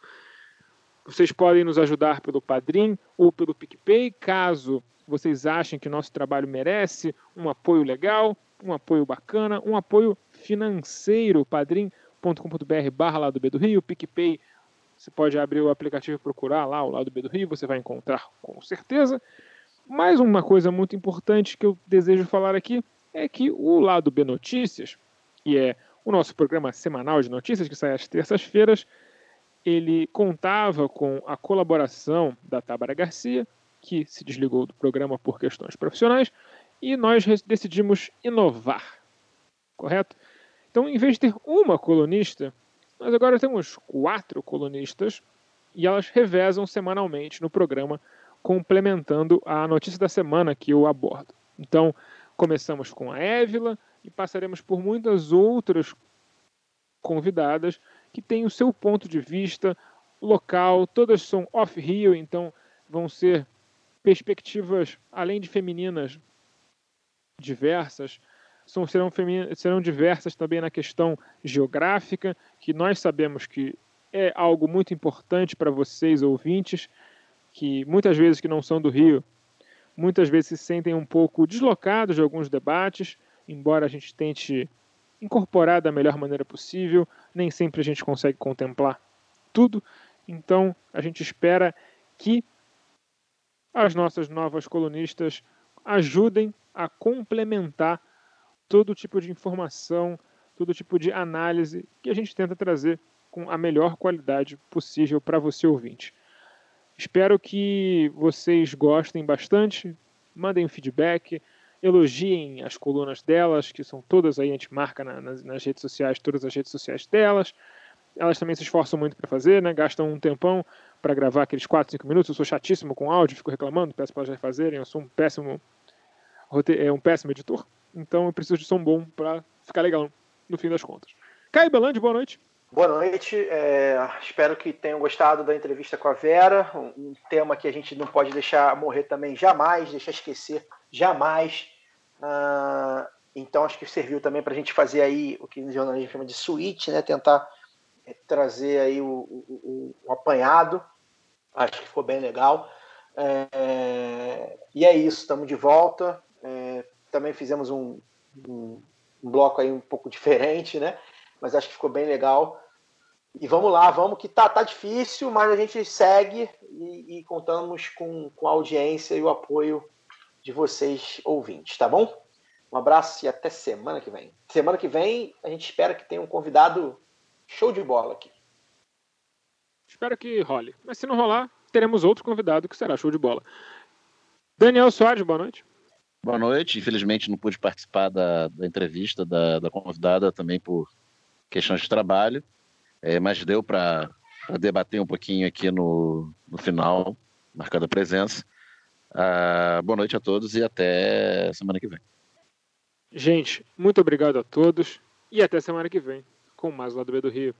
Vocês podem nos ajudar pelo Padrim ou pelo PicPay, caso vocês achem que nosso trabalho merece um apoio legal, um apoio bacana, um apoio financeiro. Padrim combr barra lado B do Rio, PicPay, você pode abrir o aplicativo e procurar lá o lado B do Rio, você vai encontrar com certeza. Mais uma coisa muito importante que eu desejo falar aqui é que o lado B Notícias, que é o nosso programa semanal de notícias que sai às terças-feiras, ele contava com a colaboração da Tábara Garcia, que se desligou do programa por questões profissionais, e nós decidimos inovar, correto? Então, em vez de ter uma colunista, nós agora temos quatro colunistas e elas revezam semanalmente no programa, complementando a notícia da semana que eu abordo. Então, começamos com a Évila e passaremos por muitas outras convidadas que têm o seu ponto de vista local, todas são off-Rio, então vão ser perspectivas, além de femininas, diversas, são, serão, serão diversas também na questão geográfica, que nós sabemos que é algo muito importante para vocês ouvintes, que muitas vezes que não são do Rio, muitas vezes se sentem um pouco deslocados de alguns debates, embora a gente tente incorporar da melhor maneira possível, nem sempre a gente consegue contemplar tudo. Então, a gente espera que as nossas novas colunistas ajudem a complementar todo tipo de informação, todo tipo de análise que a gente tenta trazer com a melhor qualidade possível para você ouvinte. Espero que vocês gostem bastante, mandem feedback, elogiem as colunas delas, que são todas aí, a gente marca na, nas, nas, redes sociais, todas as redes sociais delas. Elas também se esforçam muito para fazer, né? gastam um tempão para gravar aqueles 4, 5 minutos. Eu sou chatíssimo com áudio, fico reclamando, peço para elas fazerem, eu sou um péssimo, é um péssimo editor. Então eu preciso de som bom para ficar legal no fim das contas. Caio Belandi, boa noite. Boa noite, é, espero que tenham gostado da entrevista com a Vera, um, um, tema que a gente não pode deixar morrer também jamais, deixar esquecer jamais. Ah, então acho que serviu também para a gente fazer aí o que no jornalismo chama de suíte, né? tentar é, trazer aí o, o, o, apanhado, acho que ficou bem legal. É, e é isso, estamos de volta. Também fizemos um, um, um, bloco aí um pouco diferente, né? Mas acho que ficou bem legal. E vamos lá, vamos que tá, tá difícil, mas a gente segue e, e contamos com, com a audiência e o apoio de vocês ouvintes, tá bom? Um abraço e até semana que vem. Semana que vem a gente espera que tenha um convidado show de bola aqui. Espero que role. Mas se não rolar, teremos outro convidado que será show de bola. Daniel Soares, boa noite. Boa noite. Infelizmente não pude participar da, da entrevista da, da, convidada também por questões de trabalho, é, mas deu para debater um pouquinho aqui no, no final, marcada a presença. Ah, boa noite a todos e até semana que vem. Gente, muito obrigado a todos e até semana que vem com mais Lado B do Rio.